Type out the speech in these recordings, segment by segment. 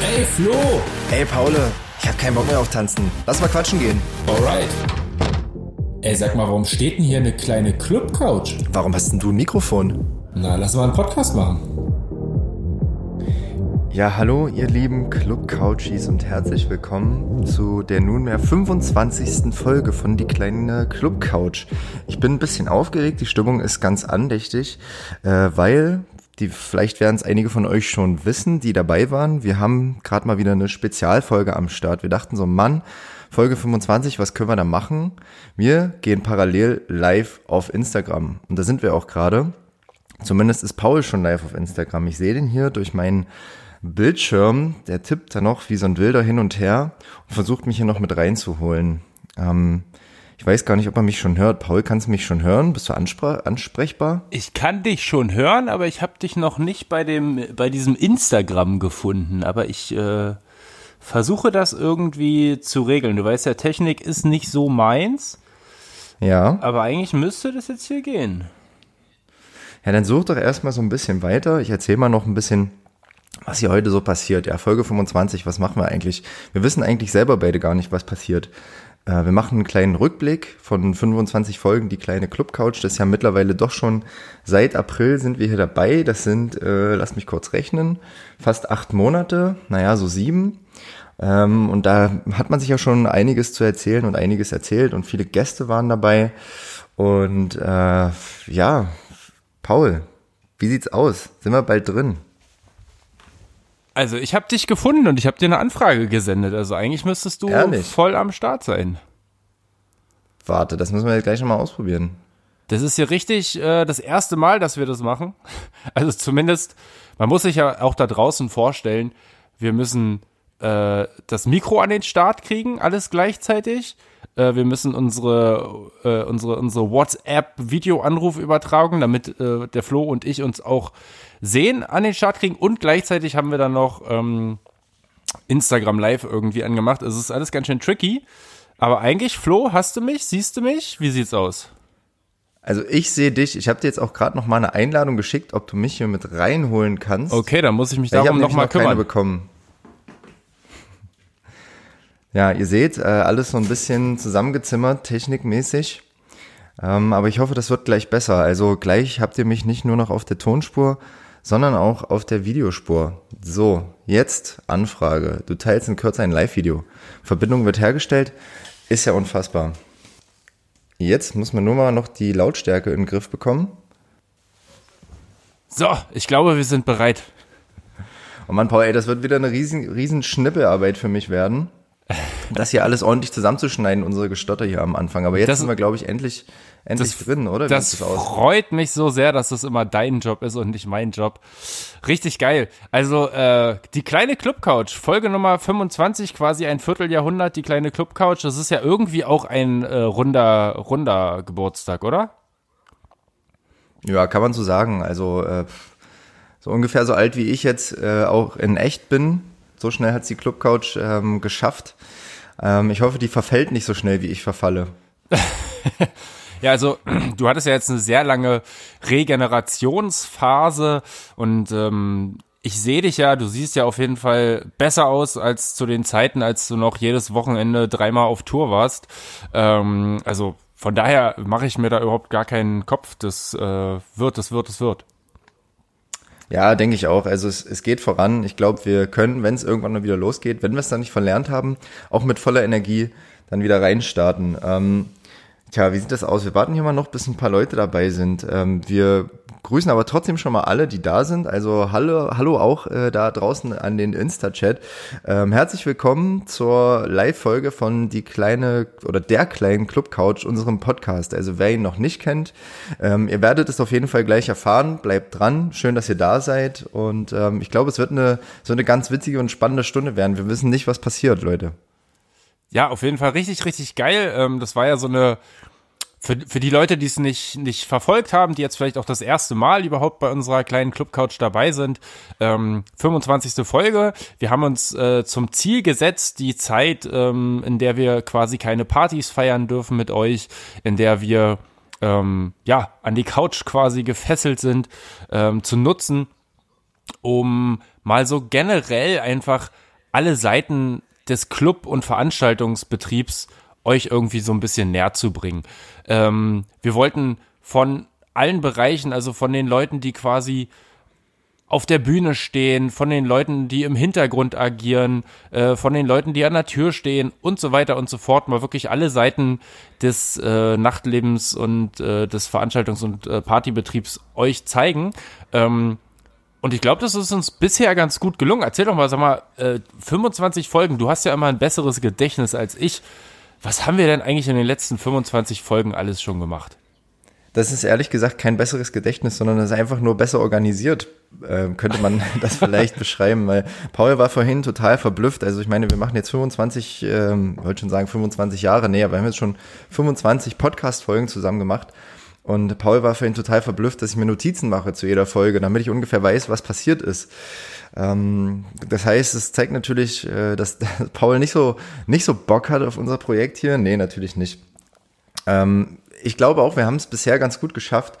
Ey, Flo! Ey, Paule, ich hab keinen Bock mehr auf Tanzen. Lass mal quatschen gehen. Alright. Ey, sag mal, warum steht denn hier eine kleine Club-Couch? Warum hast denn du ein Mikrofon? Na, lass mal einen Podcast machen. Ja, hallo, ihr lieben Club-Couchies und herzlich willkommen zu der nunmehr 25. Folge von Die kleine Club-Couch. Ich bin ein bisschen aufgeregt, die Stimmung ist ganz andächtig, äh, weil die vielleicht werden es einige von euch schon wissen, die dabei waren. Wir haben gerade mal wieder eine Spezialfolge am Start. Wir dachten so, Mann, Folge 25, was können wir da machen? Wir gehen parallel live auf Instagram und da sind wir auch gerade. Zumindest ist Paul schon live auf Instagram. Ich sehe den hier durch meinen Bildschirm. Der tippt da noch wie so ein Wilder hin und her und versucht mich hier noch mit reinzuholen. Ähm, ich weiß gar nicht, ob er mich schon hört. Paul, kannst du mich schon hören? Bist du ansprechbar? Ich kann dich schon hören, aber ich habe dich noch nicht bei dem bei diesem Instagram gefunden. Aber ich äh, versuche das irgendwie zu regeln. Du weißt ja, Technik ist nicht so meins. Ja. Aber eigentlich müsste das jetzt hier gehen. Ja, dann such doch erstmal so ein bisschen weiter. Ich erzähle mal noch ein bisschen, was hier heute so passiert. Ja, Folge 25, was machen wir eigentlich? Wir wissen eigentlich selber beide gar nicht, was passiert. Äh, wir machen einen kleinen Rückblick von 25 Folgen, die kleine Club-Couch. Das ist ja mittlerweile doch schon seit April sind wir hier dabei. Das sind, äh, lass mich kurz rechnen, fast acht Monate, naja, so sieben. Ähm, und da hat man sich ja schon einiges zu erzählen und einiges erzählt und viele Gäste waren dabei. Und äh, ja, Paul, wie sieht's aus? Sind wir bald drin? Also ich habe dich gefunden und ich habe dir eine Anfrage gesendet. Also eigentlich müsstest du Ehrlich? voll am Start sein. Warte, das müssen wir jetzt gleich nochmal ausprobieren. Das ist hier richtig äh, das erste Mal, dass wir das machen. Also zumindest, man muss sich ja auch da draußen vorstellen, wir müssen äh, das Mikro an den Start kriegen, alles gleichzeitig. Äh, wir müssen unsere, äh, unsere, unsere WhatsApp-Videoanruf übertragen, damit äh, der Flo und ich uns auch sehen an den Start kriegen. Und gleichzeitig haben wir dann noch ähm, Instagram Live irgendwie angemacht. Es ist alles ganz schön tricky. Aber eigentlich, Flo, hast du mich? Siehst du mich? Wie sieht's aus? Also ich sehe dich, ich habe dir jetzt auch gerade noch mal eine Einladung geschickt, ob du mich hier mit reinholen kannst. Okay, dann muss ich mich ich darum habe noch mal noch keine kümmern. bekommen. Ja, ihr seht, äh, alles so ein bisschen zusammengezimmert, technikmäßig. Ähm, aber ich hoffe, das wird gleich besser. Also gleich habt ihr mich nicht nur noch auf der Tonspur, sondern auch auf der Videospur. So, jetzt Anfrage. Du teilst in Kürze ein Live-Video. Verbindung wird hergestellt. Ist ja unfassbar. Jetzt muss man nur mal noch die Lautstärke in den Griff bekommen. So, ich glaube, wir sind bereit. Und Mann, Paul, ey, das wird wieder eine riesen, riesen Schnippelarbeit für mich werden. Das hier alles ordentlich zusammenzuschneiden, unsere Gestotter hier am Anfang. Aber jetzt Das- sind wir, glaube ich, endlich, endlich Das- drin, oder? Wie Das aus? freut mich so sehr, dass das immer dein Job ist und nicht mein Job. Richtig geil. Also äh, die kleine Clubcouch, Folge Nummer 25, quasi ein Vierteljahrhundert, die kleine Clubcouch. Das ist ja irgendwie auch ein äh, runder, runder Geburtstag, oder? Ja, kann man so sagen. Also äh, so ungefähr so alt wie ich jetzt äh, auch in echt bin. So schnell hat's die Clubcouch ähm, geschafft. Ähm, ich hoffe, die verfällt nicht so schnell, wie ich verfalle. Ja, also du hattest ja jetzt eine sehr lange Regenerationsphase und ähm, ich sehe dich ja, du siehst ja auf jeden Fall besser aus als zu den Zeiten, als du noch jedes Wochenende dreimal auf Tour warst. Ähm, also von daher mache ich mir da überhaupt gar keinen Kopf. Das äh, wird, das wird, das wird. Ja, denke ich auch. Also es, es geht voran. Ich glaube, wir können, wenn es irgendwann mal wieder losgeht, wenn wir es dann nicht verlernt haben, auch mit voller Energie dann wieder reinstarten. Ähm, tja, wie sieht das aus? Wir warten hier mal noch, bis ein paar Leute dabei sind. Ähm, wir grüßen aber trotzdem schon mal alle, die da sind. Also hallo, hallo auch äh, da draußen an den Insta-Chat. Ähm, herzlich willkommen zur Live-Folge von die kleine oder der kleinen Club Couch, unserem Podcast. Also wer ihn noch nicht kennt, ähm, ihr werdet es auf jeden Fall gleich erfahren. Bleibt dran. Schön, dass ihr da seid. Und ähm, ich glaube, es wird eine so eine ganz witzige und spannende Stunde werden. Wir wissen nicht, was passiert, Leute. Ja, auf jeden Fall richtig, richtig geil. Ähm, das war ja so eine, für, für die Leute, die es nicht, nicht verfolgt haben, die jetzt vielleicht auch das erste Mal überhaupt bei unserer kleinen Clubcouch dabei sind, ähm, 25. Folge. Wir haben uns äh, zum Ziel gesetzt, die Zeit, ähm, in der wir quasi keine Partys feiern dürfen mit euch, in der wir ähm, ja an die Couch quasi gefesselt sind, ähm, zu nutzen, um mal so generell einfach alle Seiten des Club- und Veranstaltungsbetriebs euch irgendwie so ein bisschen näher zu bringen. Ähm, wir wollten von allen Bereichen, also von den Leuten, die quasi auf der Bühne stehen, von den Leuten, die im Hintergrund agieren, äh, von den Leuten, die an der Tür stehen und so weiter und so fort, mal wirklich alle Seiten des äh, Nachtlebens und äh, des Veranstaltungs- und äh, Partybetriebs euch zeigen. Ähm, und ich glaube, das ist uns bisher ganz gut gelungen. Erzähl doch mal, sag mal, äh, 25 Folgen, du hast ja immer ein besseres Gedächtnis als ich. Was haben wir denn eigentlich in den letzten 25 Folgen alles schon gemacht? Das ist ehrlich gesagt kein besseres Gedächtnis, sondern das ist einfach nur besser organisiert, äh, könnte man das vielleicht beschreiben. Weil Paul war vorhin total verblüfft. Also ich meine, wir machen jetzt 25, ähm, wollte schon sagen 25 Jahre, nee, aber wir haben jetzt schon 25 Podcast-Folgen zusammen gemacht. Und Paul war vorhin total verblüfft, dass ich mir Notizen mache zu jeder Folge, damit ich ungefähr weiß, was passiert ist. Ähm, das heißt, es zeigt natürlich, äh, dass Paul nicht so, nicht so Bock hat auf unser Projekt hier. Nee, natürlich nicht. Ähm, ich glaube auch, wir haben es bisher ganz gut geschafft,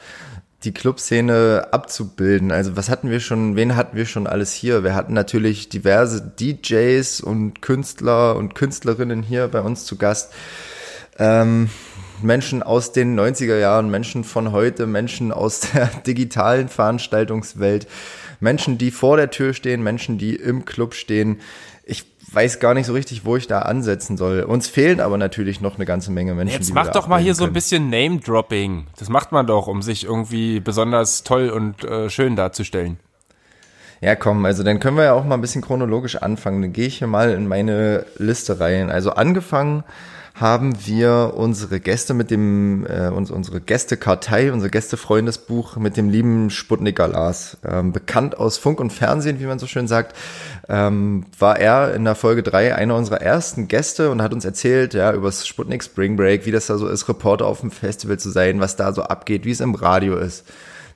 die Clubszene abzubilden. Also was hatten wir schon, wen hatten wir schon alles hier? Wir hatten natürlich diverse DJs und Künstler und Künstlerinnen hier bei uns zu Gast. Ähm, Menschen aus den 90er Jahren, Menschen von heute, Menschen aus der digitalen Veranstaltungswelt, Menschen, die vor der Tür stehen, Menschen, die im Club stehen. Ich weiß gar nicht so richtig, wo ich da ansetzen soll. Uns fehlen aber natürlich noch eine ganze Menge Menschen. Jetzt mach doch mal hier so ein bisschen Name-Dropping. Das macht man doch, um sich irgendwie besonders toll und äh, schön darzustellen. Ja, komm, also dann können wir ja auch mal ein bisschen chronologisch anfangen. Dann gehe ich hier mal in meine Liste rein. Also angefangen haben wir unsere Gäste mit dem, äh, uns, unsere Gästekartei, unser Gästefreundesbuch mit dem lieben Sputnik Lars. Ähm, bekannt aus Funk und Fernsehen, wie man so schön sagt, ähm, war er in der Folge drei einer unserer ersten Gäste und hat uns erzählt, ja, über das Sputnik Spring Break, wie das da so ist, Reporter auf dem Festival zu sein, was da so abgeht, wie es im Radio ist.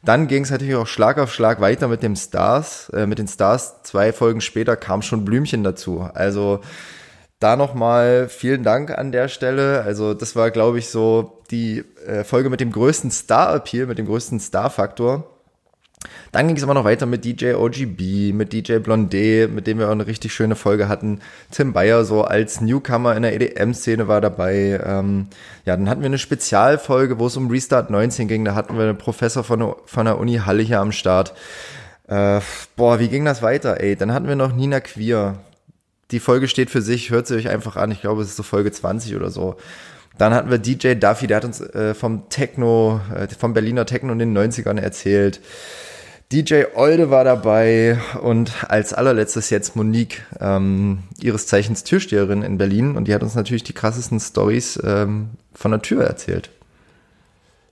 Dann ging es natürlich auch Schlag auf Schlag weiter mit dem Stars, äh, mit den Stars. Zwei Folgen später kam schon Blümchen dazu. Also da nochmal vielen Dank an der Stelle. Also das war, glaube ich, so die äh, Folge mit dem größten Star-Appeal, mit dem größten Star-Faktor. Dann ging es aber noch weiter mit DJ OGB, mit DJ Blondé, mit dem wir auch eine richtig schöne Folge hatten. Tim Bayer so als Newcomer in der EDM-Szene war dabei. Ähm, ja, dann hatten wir eine Spezialfolge, wo es um Restart 19 ging. Da hatten wir einen Professor von der, von der Uni Halle hier am Start. Äh, boah, wie ging das weiter, ey? Dann hatten wir noch Nina Queer die Folge steht für sich, hört sie euch einfach an. Ich glaube, es ist so Folge 20 oder so. Dann hatten wir DJ Duffy, der hat uns äh, vom Techno, äh, vom Berliner Techno in den 90ern erzählt. DJ Olde war dabei und als allerletztes jetzt Monique, ähm, ihres Zeichens Türsteherin in Berlin und die hat uns natürlich die krassesten Stories ähm, von der Tür erzählt.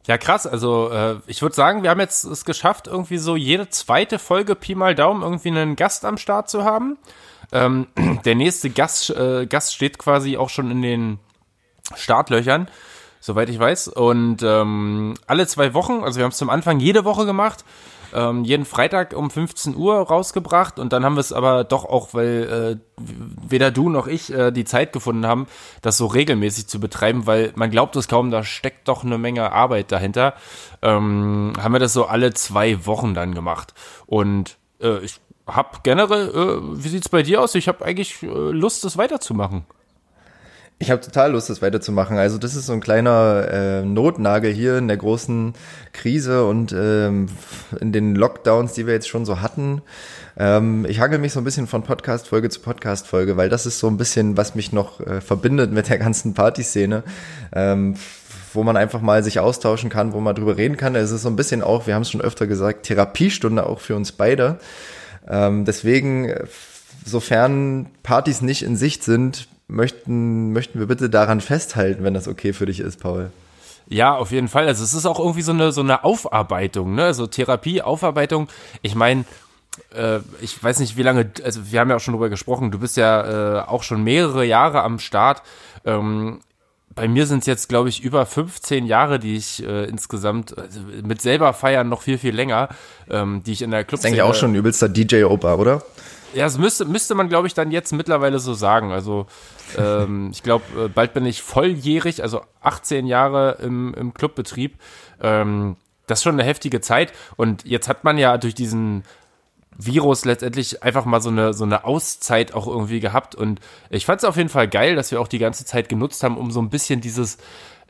Ja, krass. Also äh, ich würde sagen, wir haben jetzt es geschafft, irgendwie so jede zweite Folge Pi mal Daumen irgendwie einen Gast am Start zu haben. Ähm, der nächste Gast, äh, Gast steht quasi auch schon in den Startlöchern, soweit ich weiß. Und ähm, alle zwei Wochen, also wir haben es zum Anfang jede Woche gemacht, ähm, jeden Freitag um 15 Uhr rausgebracht und dann haben wir es aber doch auch, weil äh, weder du noch ich äh, die Zeit gefunden haben, das so regelmäßig zu betreiben, weil man glaubt es kaum, da steckt doch eine Menge Arbeit dahinter, ähm, haben wir das so alle zwei Wochen dann gemacht. Und äh, ich hab generell, äh, wie sieht's bei dir aus? Ich habe eigentlich äh, Lust, das weiterzumachen. Ich habe total Lust, das weiterzumachen. Also das ist so ein kleiner äh, Notnagel hier in der großen Krise und ähm, in den Lockdowns, die wir jetzt schon so hatten. Ähm, ich hangel mich so ein bisschen von Podcast-Folge zu Podcast-Folge, weil das ist so ein bisschen, was mich noch äh, verbindet mit der ganzen Partyszene. Ähm, wo man einfach mal sich austauschen kann, wo man drüber reden kann. Es ist so ein bisschen auch, wir haben es schon öfter gesagt, Therapiestunde auch für uns beide. Ähm, deswegen, sofern Partys nicht in Sicht sind, möchten, möchten wir bitte daran festhalten, wenn das okay für dich ist, Paul. Ja, auf jeden Fall. Also es ist auch irgendwie so eine, so eine Aufarbeitung, ne? Also Therapie, Aufarbeitung. Ich meine, äh, ich weiß nicht, wie lange, also wir haben ja auch schon drüber gesprochen, du bist ja äh, auch schon mehrere Jahre am Start. Ähm, bei mir sind es jetzt, glaube ich, über 15 Jahre, die ich äh, insgesamt also mit selber feiern noch viel, viel länger, ähm, die ich in der Club. Das ist eigentlich auch schon ein übelster DJ-Opa, oder? Ja, das müsste, müsste man, glaube ich, dann jetzt mittlerweile so sagen. Also ähm, ich glaube, äh, bald bin ich volljährig, also 18 Jahre im, im Clubbetrieb. Ähm, das ist schon eine heftige Zeit. Und jetzt hat man ja durch diesen Virus letztendlich einfach mal so eine, so eine Auszeit auch irgendwie gehabt. Und ich fand es auf jeden Fall geil, dass wir auch die ganze Zeit genutzt haben, um so ein bisschen dieses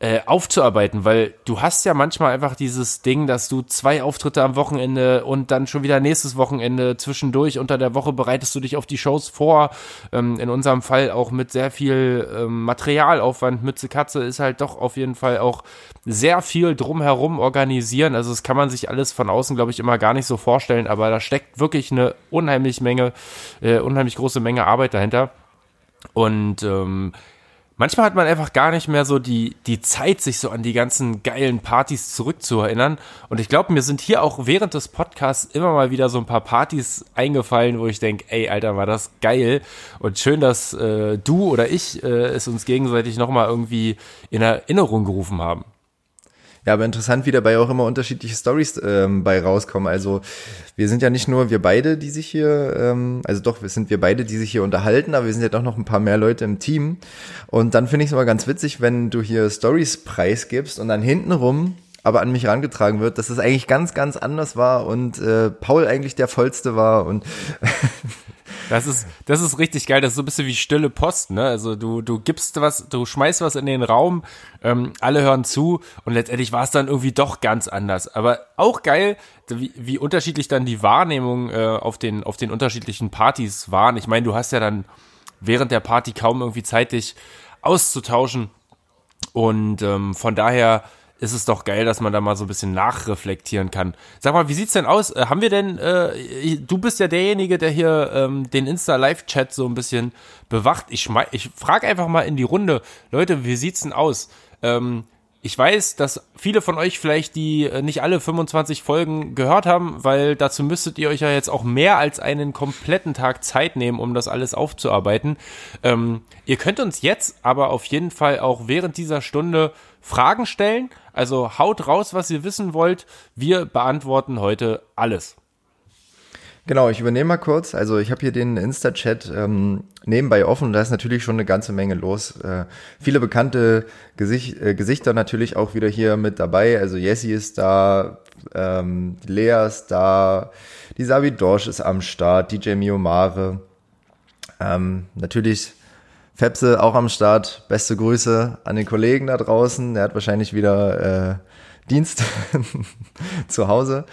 äh, aufzuarbeiten, weil du hast ja manchmal einfach dieses Ding, dass du zwei Auftritte am Wochenende und dann schon wieder nächstes Wochenende zwischendurch unter der Woche bereitest du dich auf die Shows vor. Ähm, in unserem Fall auch mit sehr viel ähm, Materialaufwand. Mütze Katze ist halt doch auf jeden Fall auch sehr viel drumherum organisieren. Also das kann man sich alles von außen, glaube ich, immer gar nicht so vorstellen, aber da steckt wirklich eine unheimlich Menge, äh, unheimlich große Menge Arbeit dahinter. Und ähm, manchmal hat man einfach gar nicht mehr so die, die Zeit, sich so an die ganzen geilen Partys zurückzuerinnern. Und ich glaube, mir sind hier auch während des Podcasts immer mal wieder so ein paar Partys eingefallen, wo ich denke, ey, Alter, war das geil. Und schön, dass äh, du oder ich äh, es uns gegenseitig nochmal irgendwie in Erinnerung gerufen haben. Ja, aber interessant, wie dabei auch immer unterschiedliche Stories ähm, bei rauskommen. Also wir sind ja nicht nur wir beide, die sich hier, ähm, also doch, wir sind wir beide, die sich hier unterhalten, aber wir sind ja doch noch ein paar mehr Leute im Team. Und dann finde ich es immer ganz witzig, wenn du hier Stories preisgibst und dann hintenrum aber an mich herangetragen wird, dass es eigentlich ganz, ganz anders war und äh, Paul eigentlich der vollste war und Das ist, das ist richtig geil. Das ist so ein bisschen wie stille Post, ne? Also du, du gibst was, du schmeißt was in den Raum, ähm, alle hören zu und letztendlich war es dann irgendwie doch ganz anders. Aber auch geil, wie, wie unterschiedlich dann die Wahrnehmung äh, auf, den, auf den unterschiedlichen Partys waren. Ich meine, du hast ja dann während der Party kaum irgendwie Zeit, dich auszutauschen. Und ähm, von daher ist es doch geil, dass man da mal so ein bisschen nachreflektieren kann. Sag mal, wie sieht's denn aus? Äh, haben wir denn, äh, du bist ja derjenige, der hier ähm, den Insta-Live-Chat so ein bisschen bewacht. Ich, ich frage einfach mal in die Runde, Leute, wie sieht's denn aus? Ähm, ich weiß, dass viele von euch vielleicht die äh, nicht alle 25 Folgen gehört haben, weil dazu müsstet ihr euch ja jetzt auch mehr als einen kompletten Tag Zeit nehmen, um das alles aufzuarbeiten. Ähm, ihr könnt uns jetzt aber auf jeden Fall auch während dieser Stunde Fragen stellen. Also haut raus, was ihr wissen wollt. Wir beantworten heute alles. Genau, ich übernehme mal kurz. Also ich habe hier den Insta-Chat ähm, nebenbei offen da ist natürlich schon eine ganze Menge los. Äh, viele bekannte Gesicht, äh, Gesichter natürlich auch wieder hier mit dabei. Also Jessie ist da, ähm, Lea ist da, die Sabi Dorsch ist am Start, DJ Miomare. Ähm, natürlich Fepse auch am Start. Beste Grüße an den Kollegen da draußen. Der hat wahrscheinlich wieder äh, Dienst zu Hause.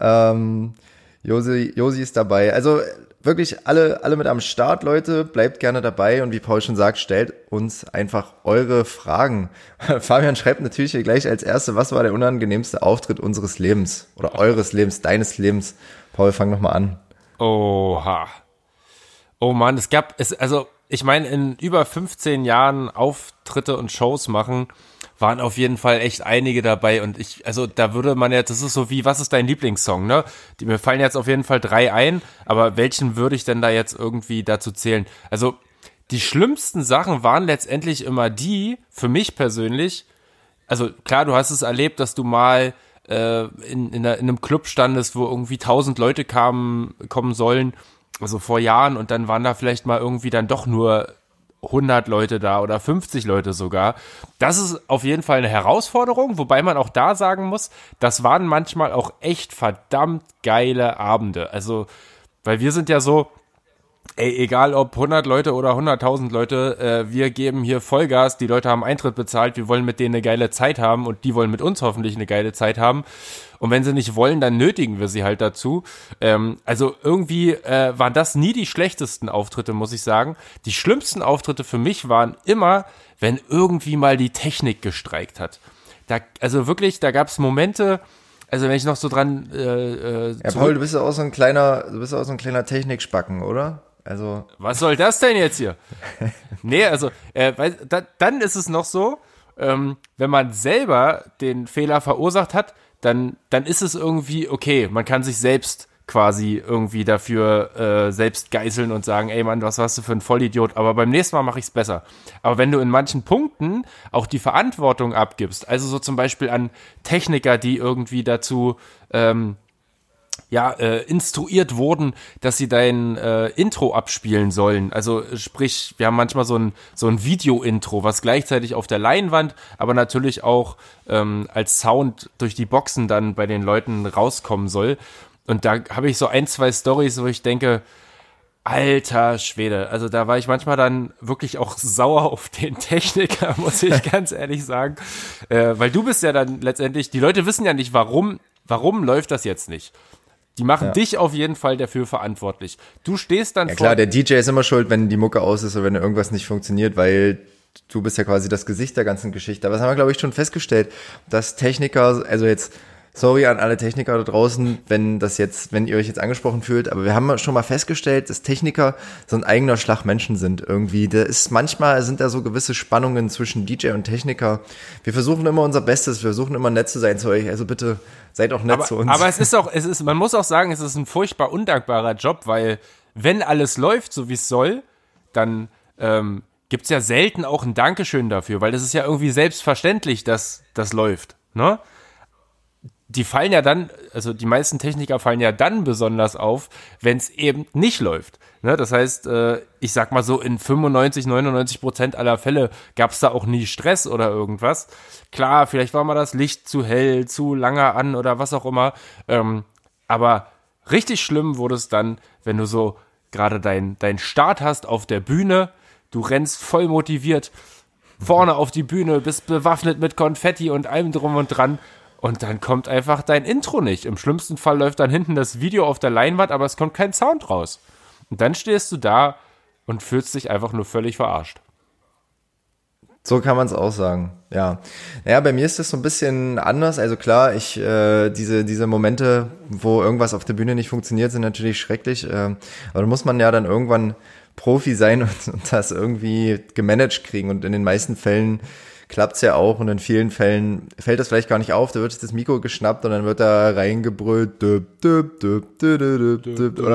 Ähm, Josi, Josi ist dabei. Also wirklich alle, alle mit am Start, Leute. Bleibt gerne dabei und wie Paul schon sagt, stellt uns einfach eure Fragen. Fabian schreibt natürlich hier gleich als Erste, was war der unangenehmste Auftritt unseres Lebens oder eures Lebens, deines Lebens? Paul, fang nochmal an. Oha. Oh Mann, es gab, es, also ich meine, in über 15 Jahren Auftritte und Shows machen, waren auf jeden Fall echt einige dabei und ich, also da würde man jetzt, das ist so wie, was ist dein Lieblingssong, ne? Die, mir fallen jetzt auf jeden Fall drei ein, aber welchen würde ich denn da jetzt irgendwie dazu zählen? Also die schlimmsten Sachen waren letztendlich immer die, für mich persönlich, also klar, du hast es erlebt, dass du mal äh, in, in, in einem Club standest, wo irgendwie tausend Leute kamen, kommen sollen, also vor Jahren und dann waren da vielleicht mal irgendwie dann doch nur 100 Leute da oder 50 Leute sogar. Das ist auf jeden Fall eine Herausforderung, wobei man auch da sagen muss, das waren manchmal auch echt verdammt geile Abende. Also, weil wir sind ja so, ey, egal ob 100 Leute oder 100.000 Leute, äh, wir geben hier Vollgas, die Leute haben Eintritt bezahlt, wir wollen mit denen eine geile Zeit haben und die wollen mit uns hoffentlich eine geile Zeit haben. Und wenn sie nicht wollen, dann nötigen wir sie halt dazu. Ähm, also irgendwie äh, waren das nie die schlechtesten Auftritte, muss ich sagen. Die schlimmsten Auftritte für mich waren immer, wenn irgendwie mal die Technik gestreikt hat. Da, also wirklich, da gab es Momente, also wenn ich noch so dran. Äh, äh, ja, Paul, du bist ja auch so ein kleiner, du bist ja auch so ein kleiner Technikspacken, oder? Also. Was soll das denn jetzt hier? nee, also, äh, weil, da, dann ist es noch so, ähm, wenn man selber den Fehler verursacht hat, dann, dann ist es irgendwie okay. Man kann sich selbst quasi irgendwie dafür äh, selbst geißeln und sagen, ey Mann, was warst du für ein Vollidiot, aber beim nächsten Mal mache ich es besser. Aber wenn du in manchen Punkten auch die Verantwortung abgibst, also so zum Beispiel an Techniker, die irgendwie dazu ähm, ja, äh, instruiert wurden, dass sie dein äh, Intro abspielen sollen. Also sprich, wir haben manchmal so ein, so ein Video-Intro, was gleichzeitig auf der Leinwand, aber natürlich auch ähm, als Sound durch die Boxen dann bei den Leuten rauskommen soll. Und da habe ich so ein, zwei Stories, wo ich denke, alter Schwede. Also da war ich manchmal dann wirklich auch sauer auf den Techniker, muss ich ganz ehrlich sagen. Äh, weil du bist ja dann letztendlich, die Leute wissen ja nicht, warum, warum läuft das jetzt nicht. Die machen ja. dich auf jeden Fall dafür verantwortlich. Du stehst dann ja, vor. Klar, der DJ ist immer schuld, wenn die Mucke aus ist oder wenn irgendwas nicht funktioniert, weil du bist ja quasi das Gesicht der ganzen Geschichte. Aber das haben wir, glaube ich, schon festgestellt, dass Techniker, also jetzt sorry an alle Techniker da draußen, wenn das jetzt, wenn ihr euch jetzt angesprochen fühlt, aber wir haben schon mal festgestellt, dass Techniker so ein eigener Schlag Menschen sind irgendwie. Da ist manchmal sind da so gewisse Spannungen zwischen DJ und Techniker. Wir versuchen immer unser Bestes, wir versuchen immer nett zu sein zu euch. Also bitte seid auch nett aber, zu uns. Aber es ist auch, es ist, man muss auch sagen, es ist ein furchtbar undankbarer Job, weil wenn alles läuft, so wie es soll, dann ähm, gibt es ja selten auch ein Dankeschön dafür, weil das ist ja irgendwie selbstverständlich, dass das läuft. Ne? Die fallen ja dann, also die meisten Techniker fallen ja dann besonders auf, wenn es eben nicht läuft. Ne? Das heißt, äh, ich sag mal so, in 95, 99 Prozent aller Fälle gab es da auch nie Stress oder irgendwas. Klar, vielleicht war mal das Licht zu hell, zu lange an oder was auch immer. Ähm, aber richtig schlimm wurde es dann, wenn du so gerade deinen dein Start hast auf der Bühne, du rennst voll motiviert vorne auf die Bühne, bist bewaffnet mit Konfetti und allem drum und dran und dann kommt einfach dein Intro nicht. Im schlimmsten Fall läuft dann hinten das Video auf der Leinwand, aber es kommt kein Sound raus. Und dann stehst du da und fühlst dich einfach nur völlig verarscht. So kann man es auch sagen, ja. Naja, bei mir ist das so ein bisschen anders. Also klar, ich äh, diese diese Momente, wo irgendwas auf der Bühne nicht funktioniert, sind natürlich schrecklich. Äh, aber da muss man ja dann irgendwann Profi sein und, und das irgendwie gemanagt kriegen. Und in den meisten Fällen klappt's ja auch und in vielen Fällen fällt das vielleicht gar nicht auf, da wird das Mikro geschnappt und dann wird da reingebrüllt oder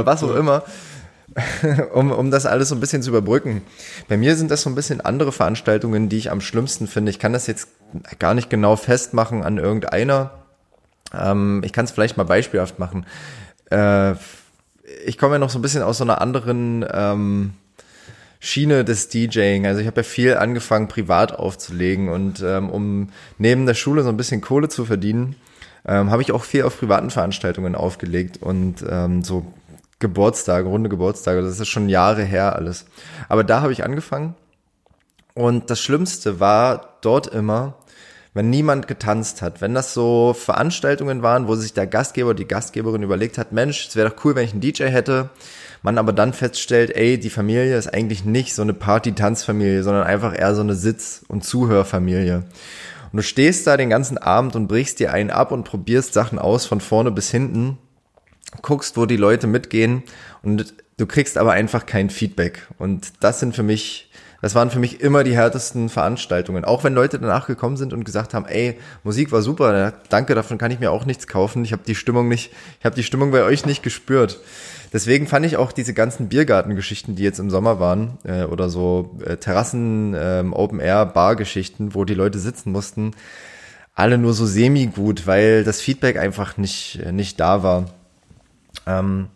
was auch immer, um, um das alles so ein bisschen zu überbrücken. Bei mir sind das so ein bisschen andere Veranstaltungen, die ich am schlimmsten finde. Ich kann das jetzt gar nicht genau festmachen an irgendeiner. Ähm, ich kann es vielleicht mal beispielhaft machen. Äh, ich komme ja noch so ein bisschen aus so einer anderen ähm, Schiene des DJing. Also ich habe ja viel angefangen, privat aufzulegen und ähm, um neben der Schule so ein bisschen Kohle zu verdienen, ähm, habe ich auch viel auf privaten Veranstaltungen aufgelegt und ähm, so Geburtstage, runde Geburtstage. Das ist schon Jahre her alles. Aber da habe ich angefangen und das Schlimmste war dort immer, wenn niemand getanzt hat, wenn das so Veranstaltungen waren, wo sich der Gastgeber, die Gastgeberin überlegt hat, Mensch, es wäre doch cool, wenn ich einen DJ hätte, man aber dann feststellt, ey, die Familie ist eigentlich nicht so eine Party-Tanzfamilie, sondern einfach eher so eine Sitz- und Zuhörfamilie. Und du stehst da den ganzen Abend und brichst dir einen ab und probierst Sachen aus von vorne bis hinten, guckst, wo die Leute mitgehen und du kriegst aber einfach kein Feedback. Und das sind für mich das waren für mich immer die härtesten Veranstaltungen. Auch wenn Leute danach gekommen sind und gesagt haben, ey, Musik war super, danke, davon kann ich mir auch nichts kaufen. Ich habe die Stimmung nicht, ich habe die Stimmung bei euch nicht gespürt. Deswegen fand ich auch diese ganzen Biergartengeschichten, die jetzt im Sommer waren, äh, oder so äh, Terrassen, äh, Open-Air-Bar-Geschichten, wo die Leute sitzen mussten, alle nur so semi-gut, weil das Feedback einfach nicht, äh, nicht da war. Ähm,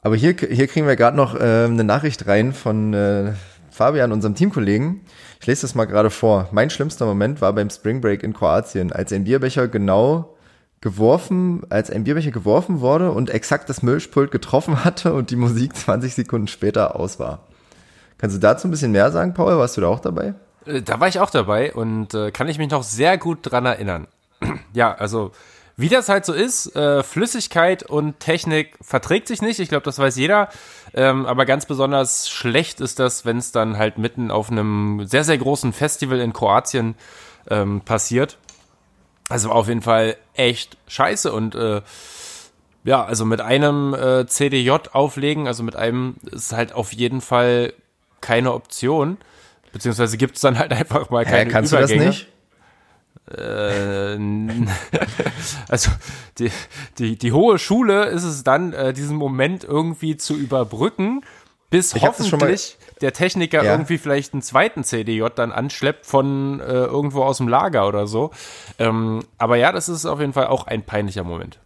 aber hier, hier kriegen wir gerade noch äh, eine Nachricht rein von äh, Fabian, unserem Teamkollegen. Ich lese das mal gerade vor. Mein schlimmster Moment war beim Spring Break in Kroatien, als ein Bierbecher genau geworfen, als ein Bierbecher geworfen wurde und exakt das Milchpult getroffen hatte und die Musik 20 Sekunden später aus war. Kannst du dazu ein bisschen mehr sagen, Paul? Warst du da auch dabei? Äh, da war ich auch dabei und äh, kann ich mich noch sehr gut dran erinnern. ja, also wie das halt so ist, äh, Flüssigkeit und Technik verträgt sich nicht. Ich glaube, das weiß jeder. Ähm, aber ganz besonders schlecht ist das, wenn es dann halt mitten auf einem sehr, sehr großen Festival in Kroatien ähm, passiert. Also auf jeden Fall echt scheiße und äh, ja, also mit einem äh, CDJ auflegen, also mit einem ist halt auf jeden Fall keine Option. Beziehungsweise gibt es dann halt einfach mal keine Hä, kannst Übergänge. du das nicht? Äh, also die, die, die hohe Schule ist es dann, äh, diesen Moment irgendwie zu überbrücken, bis ich hoffentlich der Techniker ja. irgendwie vielleicht einen zweiten CDJ dann anschleppt von äh, irgendwo aus dem Lager oder so. Ähm, aber ja, das ist auf jeden Fall auch ein peinlicher Moment.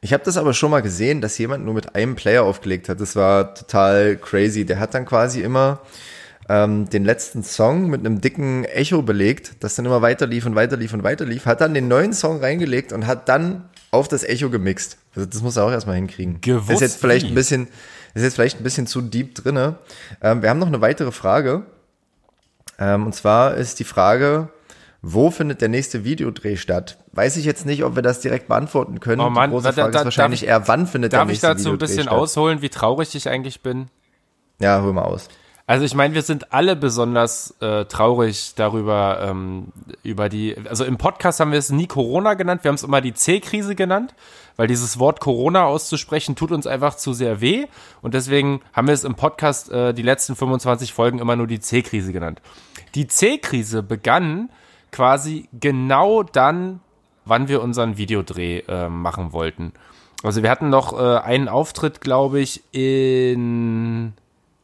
Ich habe das aber schon mal gesehen, dass jemand nur mit einem Player aufgelegt hat. Das war total crazy. Der hat dann quasi immer ähm, den letzten Song mit einem dicken Echo belegt, das dann immer weiter lief und weiter lief und weiter lief, hat dann den neuen Song reingelegt und hat dann auf das Echo gemixt. Das, das muss er auch erstmal hinkriegen. Gewusst ist jetzt vielleicht ein bisschen, ist jetzt vielleicht ein bisschen zu deep drinne. Ähm, wir haben noch eine weitere Frage. Ähm, und zwar ist die Frage, wo findet der nächste Videodreh statt? Weiß ich jetzt nicht, ob wir das direkt beantworten können. Oh Mann, die große da- Frage da- ist wahrscheinlich darf- eher, wann findet der Darf ich nächste dazu ein Videodreh bisschen statt? ausholen, wie traurig ich eigentlich bin? Ja, hol mal aus. Also ich meine, wir sind alle besonders äh, traurig darüber, ähm, über die, also im Podcast haben wir es nie Corona genannt, wir haben es immer die C-Krise genannt, weil dieses Wort Corona auszusprechen tut uns einfach zu sehr weh und deswegen haben wir es im Podcast äh, die letzten 25 Folgen immer nur die C-Krise genannt. Die C-Krise begann quasi genau dann, wann wir unseren Videodreh äh, machen wollten. Also wir hatten noch äh, einen Auftritt, glaube ich, in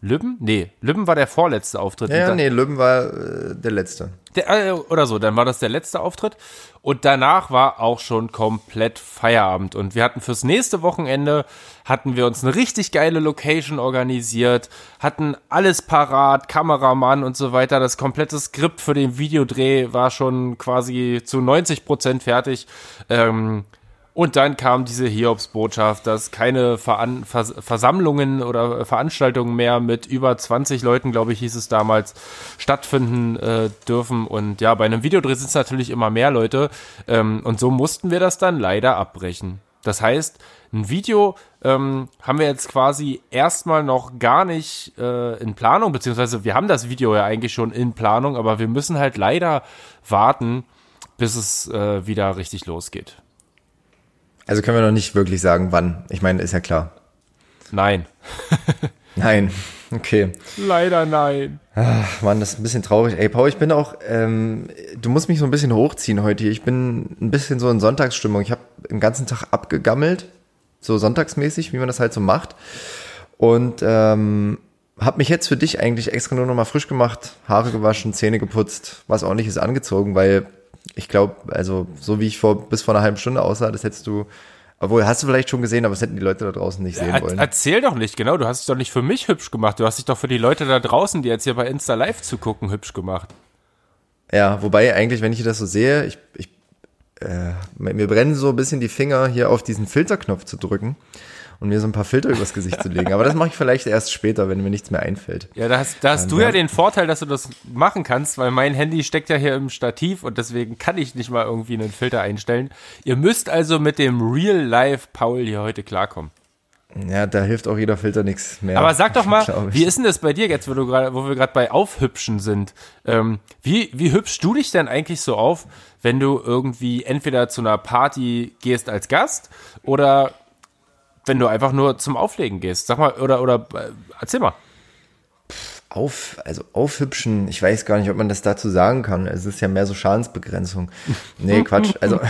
Lübben? Nee, Lübben war der vorletzte Auftritt. Ja, ja nee, Lübben war äh, der letzte. der, äh, oder so, dann war das der letzte Auftritt. Und danach war auch schon komplett Feierabend. Und wir hatten fürs nächste Wochenende, hatten wir uns eine richtig geile Location organisiert, hatten alles parat, Kameramann und so weiter. Das komplette Skript für den Videodreh war schon quasi zu 90 Prozent fertig. Ähm, und dann kam diese Hiobsbotschaft, dass keine Veran Vers Versammlungen oder Veranstaltungen mehr mit über 20 Leuten, glaube ich, hieß es damals, stattfinden äh, dürfen. Und ja, bei einem Videodreh sind es natürlich immer mehr Leute. Ähm, und so mussten wir das dann leider abbrechen. Das heißt, ein Video ähm, haben wir jetzt quasi erstmal noch gar nicht äh, in Planung, beziehungsweise wir haben das Video ja eigentlich schon in Planung, aber wir müssen halt leider warten, bis es äh, wieder richtig losgeht. Also können wir noch nicht wirklich sagen, wann. Ich meine, ist ja klar. Nein. Nein. Okay. Leider nein. Ach, Mann, das ist ein bisschen traurig. Ey, Paul, ich bin auch, ähm, du musst mich so ein bisschen hochziehen heute hier. Ich bin ein bisschen so in Sonntagsstimmung. Ich habe den ganzen Tag abgegammelt, so sonntagsmäßig, wie man das halt so macht. Und ähm, habe mich jetzt für dich eigentlich extra nur noch mal frisch gemacht, Haare gewaschen, Zähne geputzt, was ordentliches angezogen, weil ich glaube, also so wie ich vor bis vor einer halben Stunde aussah, das hättest du, obwohl hast du vielleicht schon gesehen, aber das hätten die Leute da draußen nicht sehen Er, wollen. erzähl doch nicht, genau. Du hast dich doch nicht für mich hübsch gemacht. Du hast dich doch für die Leute da draußen, die jetzt hier bei Insta Live zugucken, hübsch gemacht. Ja, wobei eigentlich, wenn ich das so sehe, ich, ich äh, mir brennen so ein bisschen die Finger, hier auf diesen Filterknopf zu drücken und mir so ein paar Filter übers Gesicht zu legen. Aber das mache ich vielleicht erst später, wenn mir nichts mehr einfällt. Ja, da hast, da hast du ja den Vorteil, dass du das machen kannst, weil mein Handy steckt ja hier im Stativ und deswegen kann ich nicht mal irgendwie einen Filter einstellen. Ihr müsst also mit dem Real Life Paul hier heute klarkommen. Ja, da hilft auch jeder Filter nichts mehr. Aber sag doch mal, wie ist denn das bei dir jetzt, wo, du grad, wo wir gerade bei Aufhübschen sind? Ähm, wie, wie hübschst du dich denn eigentlich so auf, wenn du irgendwie entweder zu einer Party gehst als Gast oder wenn du einfach nur zum Auflegen gehst? Sag mal, oder, oder äh, erzähl mal. Auf, also aufhübschen, ich weiß gar nicht, ob man das dazu sagen kann. Es ist ja mehr so Schadensbegrenzung. Nee, Quatsch. Also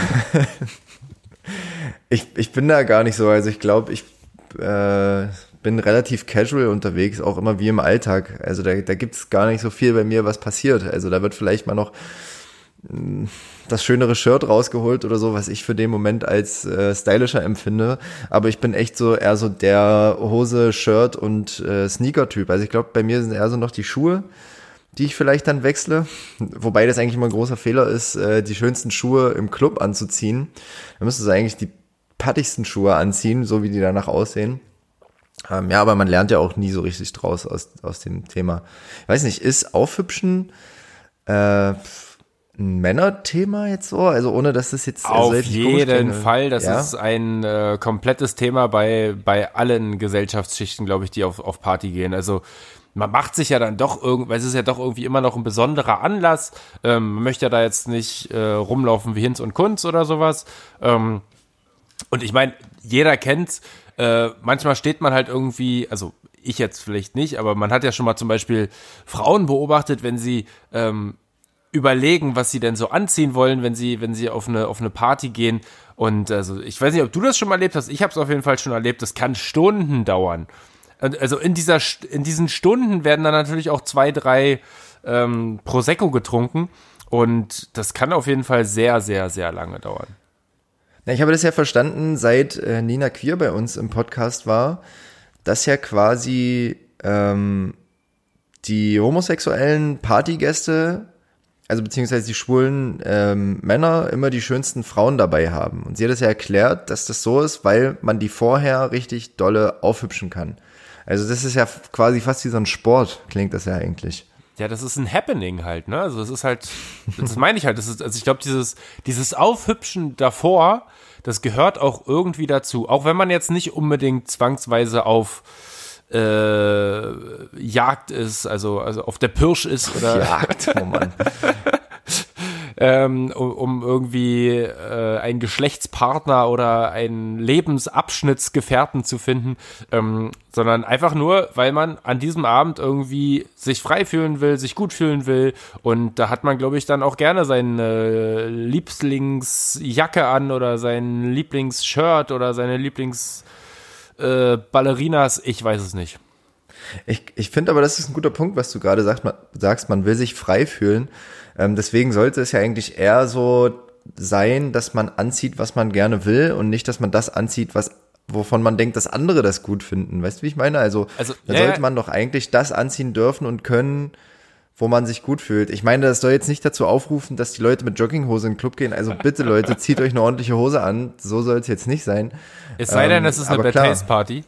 ich, ich bin da gar nicht so. Also ich glaube, ich äh, bin relativ casual unterwegs, auch immer wie im Alltag. Also da, da gibt's gar nicht so viel bei mir, was passiert. Also da wird vielleicht mal noch das schönere Shirt rausgeholt oder so, was ich für den Moment als äh, stylischer empfinde. Aber ich bin echt so eher so der Hose, Shirt und äh, Sneaker-Typ. Also ich glaube, bei mir sind eher so noch die Schuhe, die ich vielleicht dann wechsle. Wobei das eigentlich immer ein großer Fehler ist, äh, die schönsten Schuhe im Club anzuziehen. Da müsstest du eigentlich die pattigsten Schuhe anziehen, so wie die danach aussehen. Ähm, ja, aber man lernt ja auch nie so richtig draus aus, aus dem Thema. Ich weiß nicht, ist Aufhübschen äh, ein Männerthema jetzt so? Also ohne, dass das jetzt also Auf jetzt komisch jeden klingt. Fall. Das ja? ist ein äh, komplettes Thema bei, bei allen Gesellschaftsschichten, glaube ich, die auf, auf Party gehen. Also man macht sich ja dann doch irgendwie, weil es ist ja doch irgendwie immer noch ein besonderer Anlass. Ähm, man möchte ja da jetzt nicht äh, rumlaufen wie Hinz und Kunz oder sowas. Ähm, und ich meine, jeder kennt's. Äh, manchmal steht man halt irgendwie, also ich jetzt vielleicht nicht, aber man hat ja schon mal zum Beispiel Frauen beobachtet, wenn sie ähm, überlegen, was sie denn so anziehen wollen, wenn sie, wenn sie auf eine, auf eine Party gehen. Und also ich weiß nicht, ob du das schon mal erlebt hast. Ich habe es auf jeden Fall schon erlebt. Das kann Stunden dauern. Also in dieser, in diesen Stunden werden dann natürlich auch zwei, drei ähm, Prosecco getrunken. Und das kann auf jeden Fall sehr, sehr, sehr lange dauern. Na, ich habe das ja verstanden, seit äh, Nina Queer bei uns im Podcast war, dass ja quasi ähm, die homosexuellen Partygäste also beziehungsweise die schwulen ähm, Männer immer die schönsten Frauen dabei haben. Und sie hat es ja erklärt, dass das so ist, weil man die vorher richtig dolle aufhübschen kann. Also das ist ja quasi fast wie so ein Sport, klingt das ja eigentlich. Ja, das ist ein Happening halt, ne? Also das ist halt, das meine ich halt. Das ist, also ich glaube, dieses, dieses Aufhübschen davor, das gehört auch irgendwie dazu. Auch wenn man jetzt nicht unbedingt zwangsweise auf äh, Jagd ist, also, also auf der Pirsch ist oder. Jagd, oh Mann. ähm, um, um irgendwie äh, einen Geschlechtspartner oder einen Lebensabschnittsgefährten zu finden, ähm, sondern einfach nur, weil man an diesem Abend irgendwie sich frei fühlen will, sich gut fühlen will und da hat man, glaube ich, dann auch gerne seine Lieblingsjacke an oder sein Lieblingsshirt oder seine Lieblings äh, Ballerinas, ich weiß es nicht. Ich, ich finde aber, das ist ein guter Punkt, was du gerade sagst. Man, sagst, man will sich frei fühlen. Ähm, deswegen sollte es ja eigentlich eher so sein, dass man anzieht, was man gerne will und nicht, dass man das anzieht, was wovon man denkt, dass andere das gut finden. Weißt du, wie ich meine? Also, also da sollte man doch eigentlich das anziehen dürfen und können, wo man sich gut fühlt. Ich meine, das soll jetzt nicht dazu aufrufen, dass die Leute mit Jogginghose in den Club gehen. Also bitte Leute, zieht euch eine ordentliche Hose an. So soll es jetzt nicht sein. Es sei denn, es ist eine Bad Taste Party.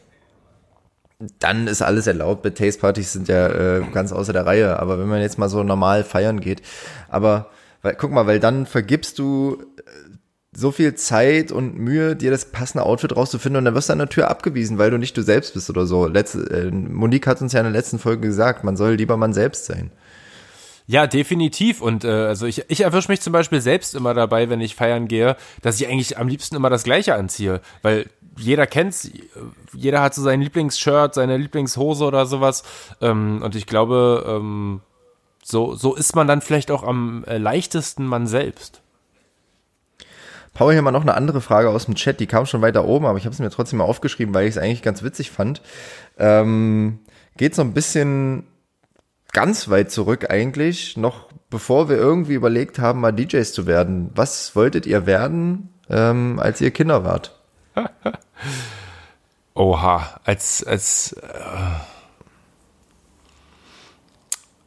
Dann ist alles erlaubt. Bad Taste Partys sind ja äh, ganz außer der Reihe. Aber wenn man jetzt mal so normal feiern geht, aber weil, guck mal, weil dann vergibst du äh, so viel Zeit und Mühe, dir das passende Outfit rauszufinden und dann wirst du an der Tür abgewiesen, weil du nicht du selbst bist oder so. Letzte, äh, Monique hat uns ja in der letzten Folge gesagt, man soll lieber man selbst sein. Ja, definitiv. Und äh, also ich, ich erwische mich zum Beispiel selbst immer dabei, wenn ich feiern gehe, dass ich eigentlich am liebsten immer das Gleiche anziehe. Weil jeder kennt's, jeder hat so sein Lieblingsshirt, seine Lieblingshose oder sowas. Ähm, und ich glaube, ähm, so, so ist man dann vielleicht auch am äh, leichtesten man selbst. Paul, hier mal noch eine andere Frage aus dem Chat, die kam schon weiter oben, aber ich habe es mir trotzdem mal aufgeschrieben, weil ich es eigentlich ganz witzig fand. Ähm, geht so ein bisschen ganz weit zurück eigentlich, noch bevor wir irgendwie überlegt haben, mal DJs zu werden. Was wolltet ihr werden, ähm, als ihr Kinder wart? Oha, als, als, äh,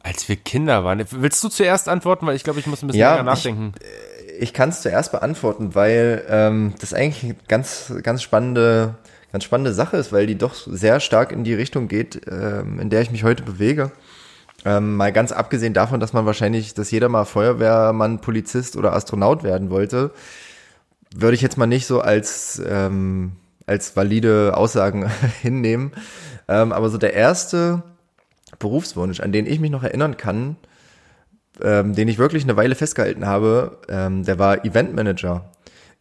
als wir Kinder waren. Willst du zuerst antworten? Weil ich glaube, ich muss ein bisschen ja, länger nachdenken. Ich, ich kann es zuerst beantworten, weil ähm, das eigentlich eine ganz, ganz spannende, ganz spannende Sache ist, weil die doch sehr stark in die Richtung geht, ähm, in der ich mich heute bewege. Ähm, mal ganz abgesehen davon, dass man wahrscheinlich, dass jeder mal Feuerwehrmann, Polizist oder Astronaut werden wollte, würde ich jetzt mal nicht so als, ähm, als valide Aussagen hinnehmen. Ähm, aber so der erste Berufswunsch, an den ich mich noch erinnern kann, ähm, den ich wirklich eine Weile festgehalten habe, ähm, der war Eventmanager.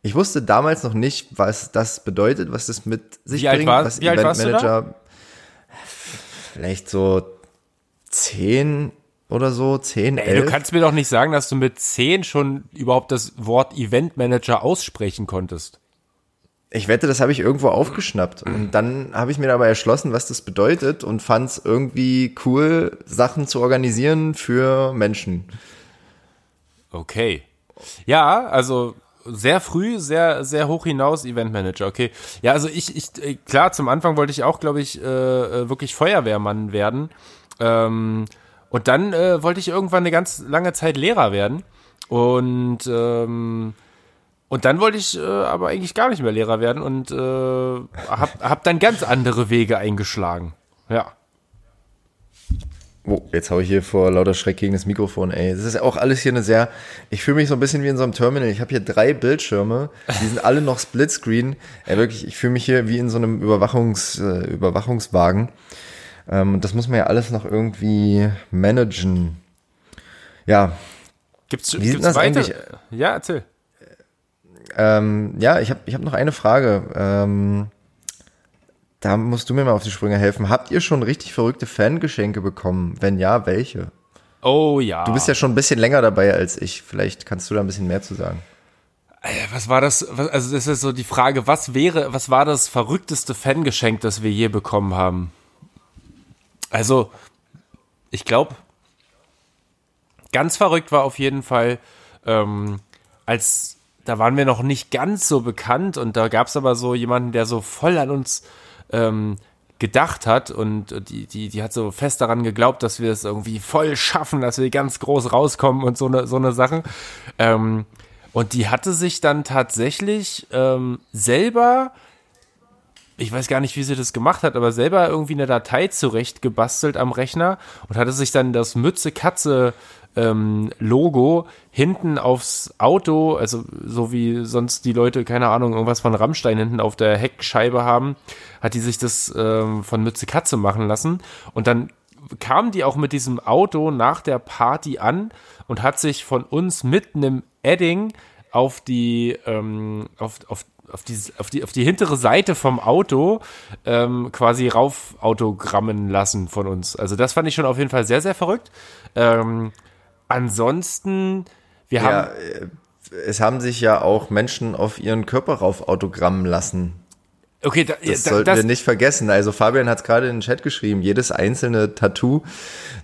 Ich wusste damals noch nicht, was das bedeutet, was das mit sich Wie bringt, alt war, was Eventmanager. Vielleicht so zehn oder so, zehn, Ey, elf. Du kannst mir doch nicht sagen, dass du mit zehn schon überhaupt das Wort Eventmanager aussprechen konntest. Ich wette, das habe ich irgendwo aufgeschnappt. Und dann habe ich mir dabei erschlossen, was das bedeutet und fand es irgendwie cool, Sachen zu organisieren für Menschen. Okay. Ja, also sehr früh, sehr, sehr hoch hinaus Eventmanager, okay. Ja, also ich, ich, klar, zum Anfang wollte ich auch, glaube ich, äh, äh wirklich Feuerwehrmann werden. Ähm, und dann äh, wollte ich irgendwann eine ganz lange Zeit Lehrer werden. Und, ähm, und dann wollte ich äh, aber eigentlich gar nicht mehr Lehrer werden und äh, hab, hab dann ganz andere Wege eingeschlagen. Ja. Oh, jetzt hau ich hier vor lauter Schreck gegen das Mikrofon, ey. Das ist auch alles hier eine sehr. Ich fühle mich so ein bisschen wie in so einem Terminal. Ich habe hier drei Bildschirme, die sind alle noch Splitscreen. Ey, wirklich, ich fühle mich hier wie in so einem Überwachungs, äh, Überwachungswagen. Ähm, und das muss man ja alles noch irgendwie managen. Ja. Gibt's, Wie gibt's das weiter? eigentlich? Ja, erzähl. Ähm, ja, ich habe ich hab noch eine Frage. Ähm, da musst du mir mal auf die Sprünge helfen. Habt ihr schon richtig verrückte Fangeschenke bekommen? Wenn ja, welche? Oh ja. Du bist ja schon ein bisschen länger dabei als ich. Vielleicht kannst du da ein bisschen mehr zu sagen. Äh, was war das? Also das ist so die Frage, was wäre, was war das verrückteste Fangeschenk, das wir je bekommen haben? Also, ich glaube, ganz verrückt war auf jeden Fall, ähm, als da waren wir noch nicht ganz so bekannt und da gab es aber so jemanden, der so voll an uns ähm, gedacht hat und die, die, die hat so fest daran geglaubt, dass wir es irgendwie voll schaffen, dass wir ganz groß rauskommen und so eine, so eine Sachen. Ähm, und die hatte sich dann tatsächlich ähm, selber ich weiß gar nicht, wie sie das gemacht hat, aber selber irgendwie eine Datei zurechtgebastelt am Rechner und hatte sich dann das Mütze-Katze ähm, Logo hinten aufs Auto, also so wie sonst die Leute, keine Ahnung, irgendwas von Rammstein hinten auf der Heckscheibe haben, hat die sich das ähm, von Mütze Katze machen lassen. Und dann kam die auch mit diesem Auto nach der Party an und hat sich von uns mit einem Edding auf die ähm, auf, auf auf die, auf die, auf die hintere Seite vom Auto ähm, quasi rauf autogrammen lassen von uns. Also das fand ich schon auf jeden Fall sehr, sehr verrückt. Ähm, ansonsten, wir Ja, haben. äh, es haben sich ja auch Menschen auf ihren Körper rauf autogrammen lassen. Okay, da, Das da, sollten das, wir nicht vergessen. Also Fabian hat es gerade in den Chat geschrieben, jedes einzelne Tattoo,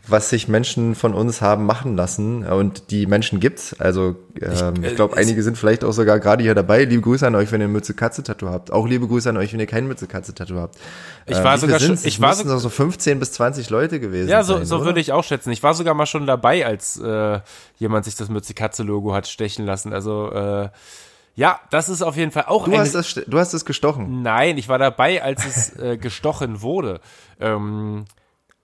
was sich Menschen von uns haben machen lassen und die Menschen gibt's. Also ähm, ich, äh, glaube, es- einige sind vielleicht auch sogar gerade hier dabei. Liebe Grüße an euch, wenn ihr ein Mütze-Katze-Tattoo habt. Auch liebe Grüße an euch, wenn ihr kein Mütze-Katze-Tattoo habt. Ich Ähm, war wie sogar schon- ich war so- so 15 bis 20 Leute gewesen ja, sein. so, so oder? würde ich auch schätzen. Ich war sogar mal schon dabei, als äh, jemand sich das Mütze-Katze-Logo hat stechen lassen. Also, äh, ja, das ist auf jeden Fall auch Du eine hast, das, du hast es gestochen. Nein, ich war dabei, als es äh, gestochen wurde. Ähm,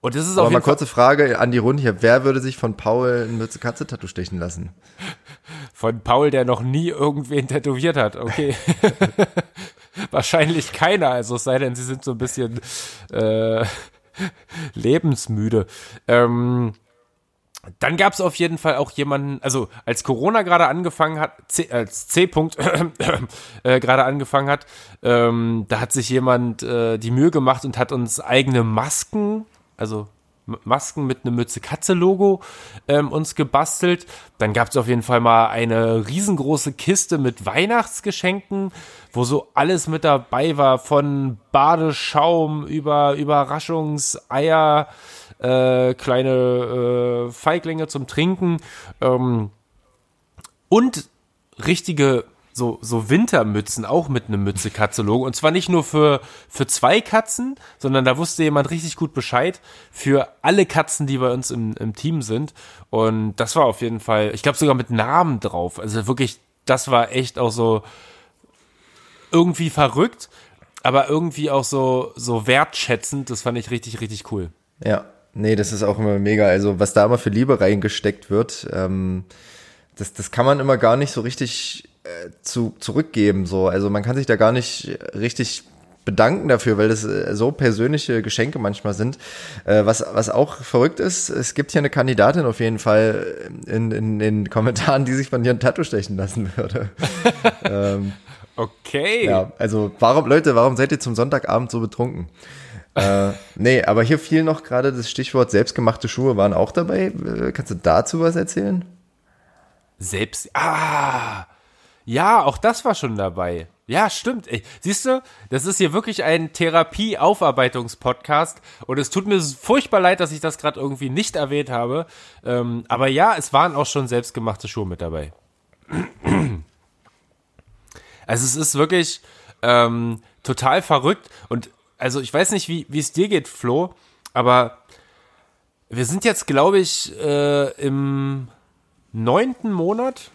und das ist Aber auf mal jeden Fall kurze Frage an die Runde hier. Wer würde sich von Paul ein Mütze-Katze-Tattoo stechen lassen? von Paul, der noch nie irgendwen tätowiert hat. Okay. Wahrscheinlich keiner, also es sei denn, sie sind so ein bisschen äh, lebensmüde. Ähm, dann gab es auf jeden Fall auch jemanden, also als Corona gerade angefangen hat, C, als C-Punkt äh, gerade angefangen hat, ähm, da hat sich jemand äh, die Mühe gemacht und hat uns eigene Masken, also Masken mit einem Mütze-Katze-Logo ähm, uns gebastelt. Dann gab es auf jeden Fall mal eine riesengroße Kiste mit Weihnachtsgeschenken, wo so alles mit dabei war, von Badeschaum über Überraschungseier, äh, kleine äh, Feiglinge zum Trinken ähm, und richtige so, so Wintermützen, auch mit einem Mütze-Katze-Logo. Und zwar nicht nur für, für zwei Katzen, sondern da wusste jemand richtig gut Bescheid für alle Katzen, die bei uns im, im Team sind. Und das war auf jeden Fall, ich glaube sogar mit Namen drauf. Also wirklich, das war echt auch so irgendwie verrückt, aber irgendwie auch so, so wertschätzend. Das fand ich richtig, richtig cool. Ja, nee, das ist auch immer mega. Also was da immer für Liebe reingesteckt wird, ähm, das, das kann man immer gar nicht so richtig äh, zu, zurückgeben. So. Also man kann sich da gar nicht richtig bedanken dafür, weil das äh, so persönliche Geschenke manchmal sind. Äh, was, was auch verrückt ist, es gibt hier eine Kandidatin auf jeden Fall in, in den Kommentaren, die sich von dir ein Tattoo stechen lassen würde. Okay. Ja, also warum, Leute, warum seid ihr zum Sonntagabend so betrunken? Äh, nee, aber hier fiel noch gerade das Stichwort selbstgemachte Schuhe waren auch dabei. Äh, Kannst du dazu was erzählen? Selbst. Ah! Ja, auch das war schon dabei. Ja, stimmt. Ey, siehst du, das ist hier wirklich ein Therapie-Aufarbeitungspodcast und es tut mir furchtbar leid, dass ich das gerade irgendwie nicht erwähnt habe. Ähm, aber ja, es waren auch schon selbstgemachte Schuhe mit dabei. Also es ist wirklich ähm, total verrückt und also ich weiß nicht, wie es dir geht, Flo, aber wir sind jetzt, glaube ich, äh, im neunten Monat.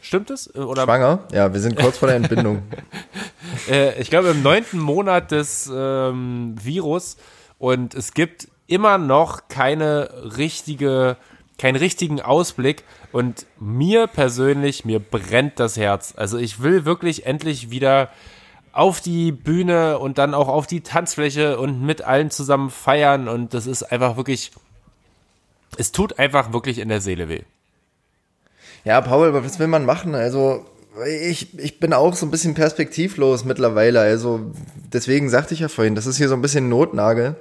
Stimmt es? Oder Schwanger? Ja, wir sind kurz vor der Entbindung. äh, ich glaube im neunten Monat des ähm, Virus und es gibt immer noch keine richtige, keinen richtigen Ausblick und mir persönlich, mir brennt das Herz. Also ich will wirklich endlich wieder auf die Bühne und dann auch auf die Tanzfläche und mit allen zusammen feiern und das ist einfach wirklich, es tut einfach wirklich in der Seele weh. Ja, Paul, was will man machen? Also ich, ich bin auch so ein bisschen perspektivlos mittlerweile. Also deswegen sagte ich ja vorhin, das ist hier so ein bisschen Notnagel,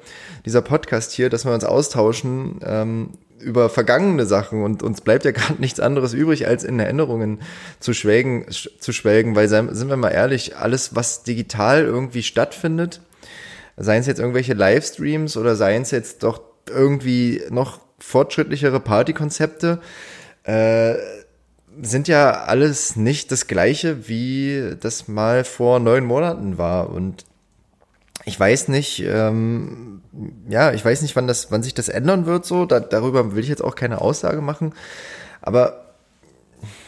dieser Podcast hier, dass wir uns austauschen ähm, über vergangene Sachen und uns bleibt ja gar nichts anderes übrig, als in Erinnerungen zu schwelgen, sch- zu schwelgen, weil sind wir mal ehrlich, alles, was digital irgendwie stattfindet, seien es jetzt irgendwelche Livestreams oder seien es jetzt doch irgendwie noch fortschrittlichere Partykonzepte, äh, sind ja alles nicht das gleiche, wie das mal vor neun Monaten war. Und ich weiß nicht, ähm, ja, ich weiß nicht, wann das, wann sich das ändern wird. So, da, darüber will ich jetzt auch keine Aussage machen. Aber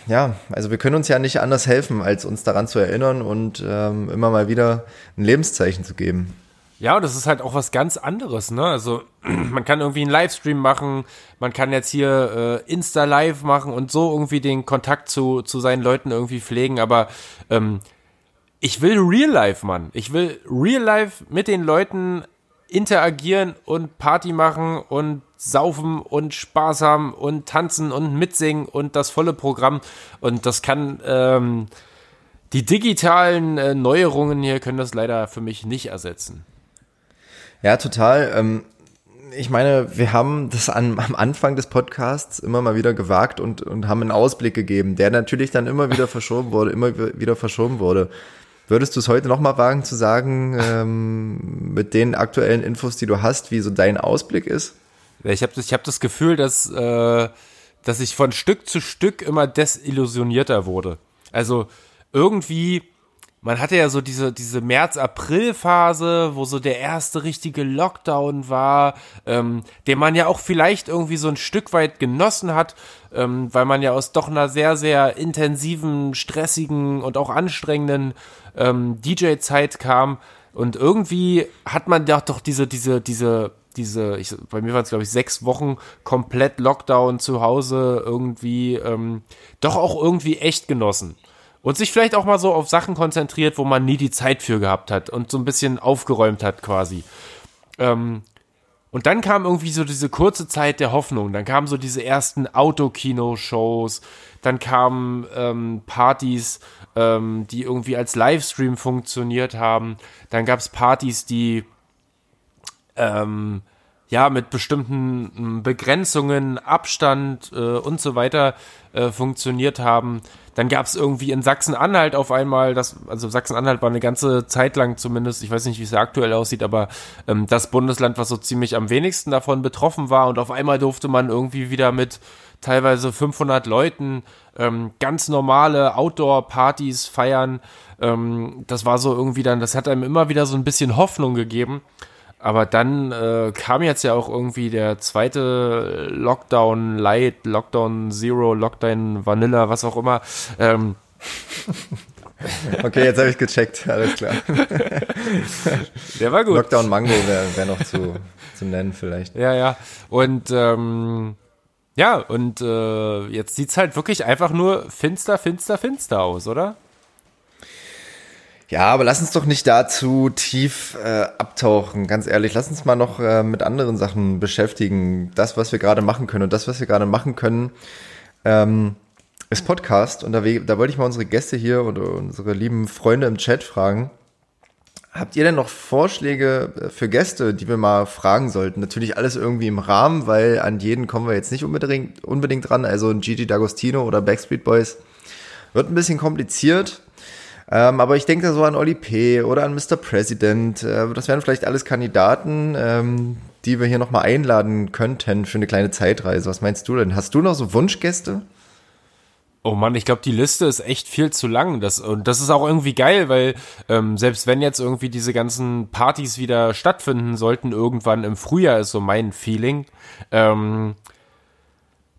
ja, also wir können uns ja nicht anders helfen, als uns daran zu erinnern und ähm, immer mal wieder ein Lebenszeichen zu geben. Ja, das ist halt auch was ganz anderes, ne? Also man kann irgendwie einen Livestream machen, man kann jetzt hier äh, Insta Live machen und so irgendwie den Kontakt zu, zu seinen Leuten irgendwie pflegen, aber ähm, ich will Real Life, Mann. Ich will Real Life mit den Leuten interagieren und Party machen und saufen und Spaß haben und tanzen und mitsingen und das volle Programm. Und das kann, ähm, die digitalen äh, Neuerungen hier können das leider für mich nicht ersetzen. Ja, total. Ähm, ich meine, wir haben das an, am Anfang des Podcasts immer mal wieder gewagt und, und haben einen Ausblick gegeben, der natürlich dann immer wieder verschoben wurde, immer wieder verschoben wurde. Würdest du es heute nochmal wagen zu sagen, ähm, mit den aktuellen Infos, die du hast, wie so dein Ausblick ist? Ich habe ich hab das Gefühl, dass, äh, dass ich von Stück zu Stück immer desillusionierter wurde. Also irgendwie, man hatte ja so diese, diese März-April-Phase, wo so der erste richtige Lockdown war, ähm, den man ja auch vielleicht irgendwie so ein Stück weit genossen hat, ähm, weil man ja aus doch einer sehr, sehr intensiven, stressigen und auch anstrengenden ähm, DJ-Zeit kam. Und irgendwie hat man ja doch diese, diese, diese diese, ich, bei mir waren es glaube ich sechs Wochen komplett Lockdown zu Hause irgendwie ähm, doch auch irgendwie echt genossen. Und sich vielleicht auch mal so auf Sachen konzentriert, wo man nie die Zeit für gehabt hat und so ein bisschen aufgeräumt hat quasi. Ähm, und dann kam irgendwie so diese kurze Zeit der Hoffnung. Dann kamen so diese ersten Autokino-Shows. Dann kamen ähm, Partys, ähm, die irgendwie als Livestream funktioniert haben. Dann gab es Partys, die ähm, ja, mit bestimmten hm, Begrenzungen, Abstand äh, und so weiter äh, funktioniert haben. Dann gab es irgendwie in Sachsen-Anhalt auf einmal, das, also Sachsen-Anhalt war eine ganze Zeit lang zumindest, ich weiß nicht, wie es aktuell aussieht, aber ähm, das Bundesland, was so ziemlich am wenigsten davon betroffen war. Und auf einmal durfte man irgendwie wieder mit teilweise 500 Leuten ähm, ganz normale Outdoor-Partys feiern. Ähm, das war so irgendwie dann, das hat einem immer wieder so ein bisschen Hoffnung gegeben. Aber dann äh, kam jetzt ja auch irgendwie der zweite Lockdown Light, Lockdown Zero, Lockdown Vanilla, was auch immer. Ähm, okay, jetzt habe ich gecheckt, alles klar. Der war gut. Lockdown Mango wäre wär noch zu, zu nennen vielleicht. Ja, ja. Und ähm, ja, und äh, jetzt sieht's halt wirklich einfach nur finster, finster, finster aus, oder? Ja, aber lass uns doch nicht dazu tief äh, abtauchen, ganz ehrlich. Lass uns mal noch äh, mit anderen Sachen beschäftigen. Das, was wir gerade machen können. Und das, was wir gerade machen können, ähm, ist Podcast. Und da, da wollte ich mal unsere Gäste hier oder unsere lieben Freunde im Chat fragen. Habt ihr denn noch Vorschläge äh, für Gäste, die wir mal fragen sollten? Natürlich alles irgendwie im Rahmen, weil an jeden kommen wir jetzt nicht unbedingt, unbedingt dran. Also ein Gigi D'Agostino oder Backstreet Boys wird ein bisschen kompliziert. Ähm, aber ich denke da so an Oli P. oder an Mr. President. Äh, das wären vielleicht alles Kandidaten, ähm, die wir hier nochmal einladen könnten für eine kleine Zeitreise. Was meinst du denn? Hast du noch so Wunschgäste? Oh Mann, ich glaube, die Liste ist echt viel zu lang. Das, und das ist auch irgendwie geil, weil ähm, selbst wenn jetzt irgendwie diese ganzen Partys wieder stattfinden sollten, irgendwann im Frühjahr ist so mein Feeling, ähm,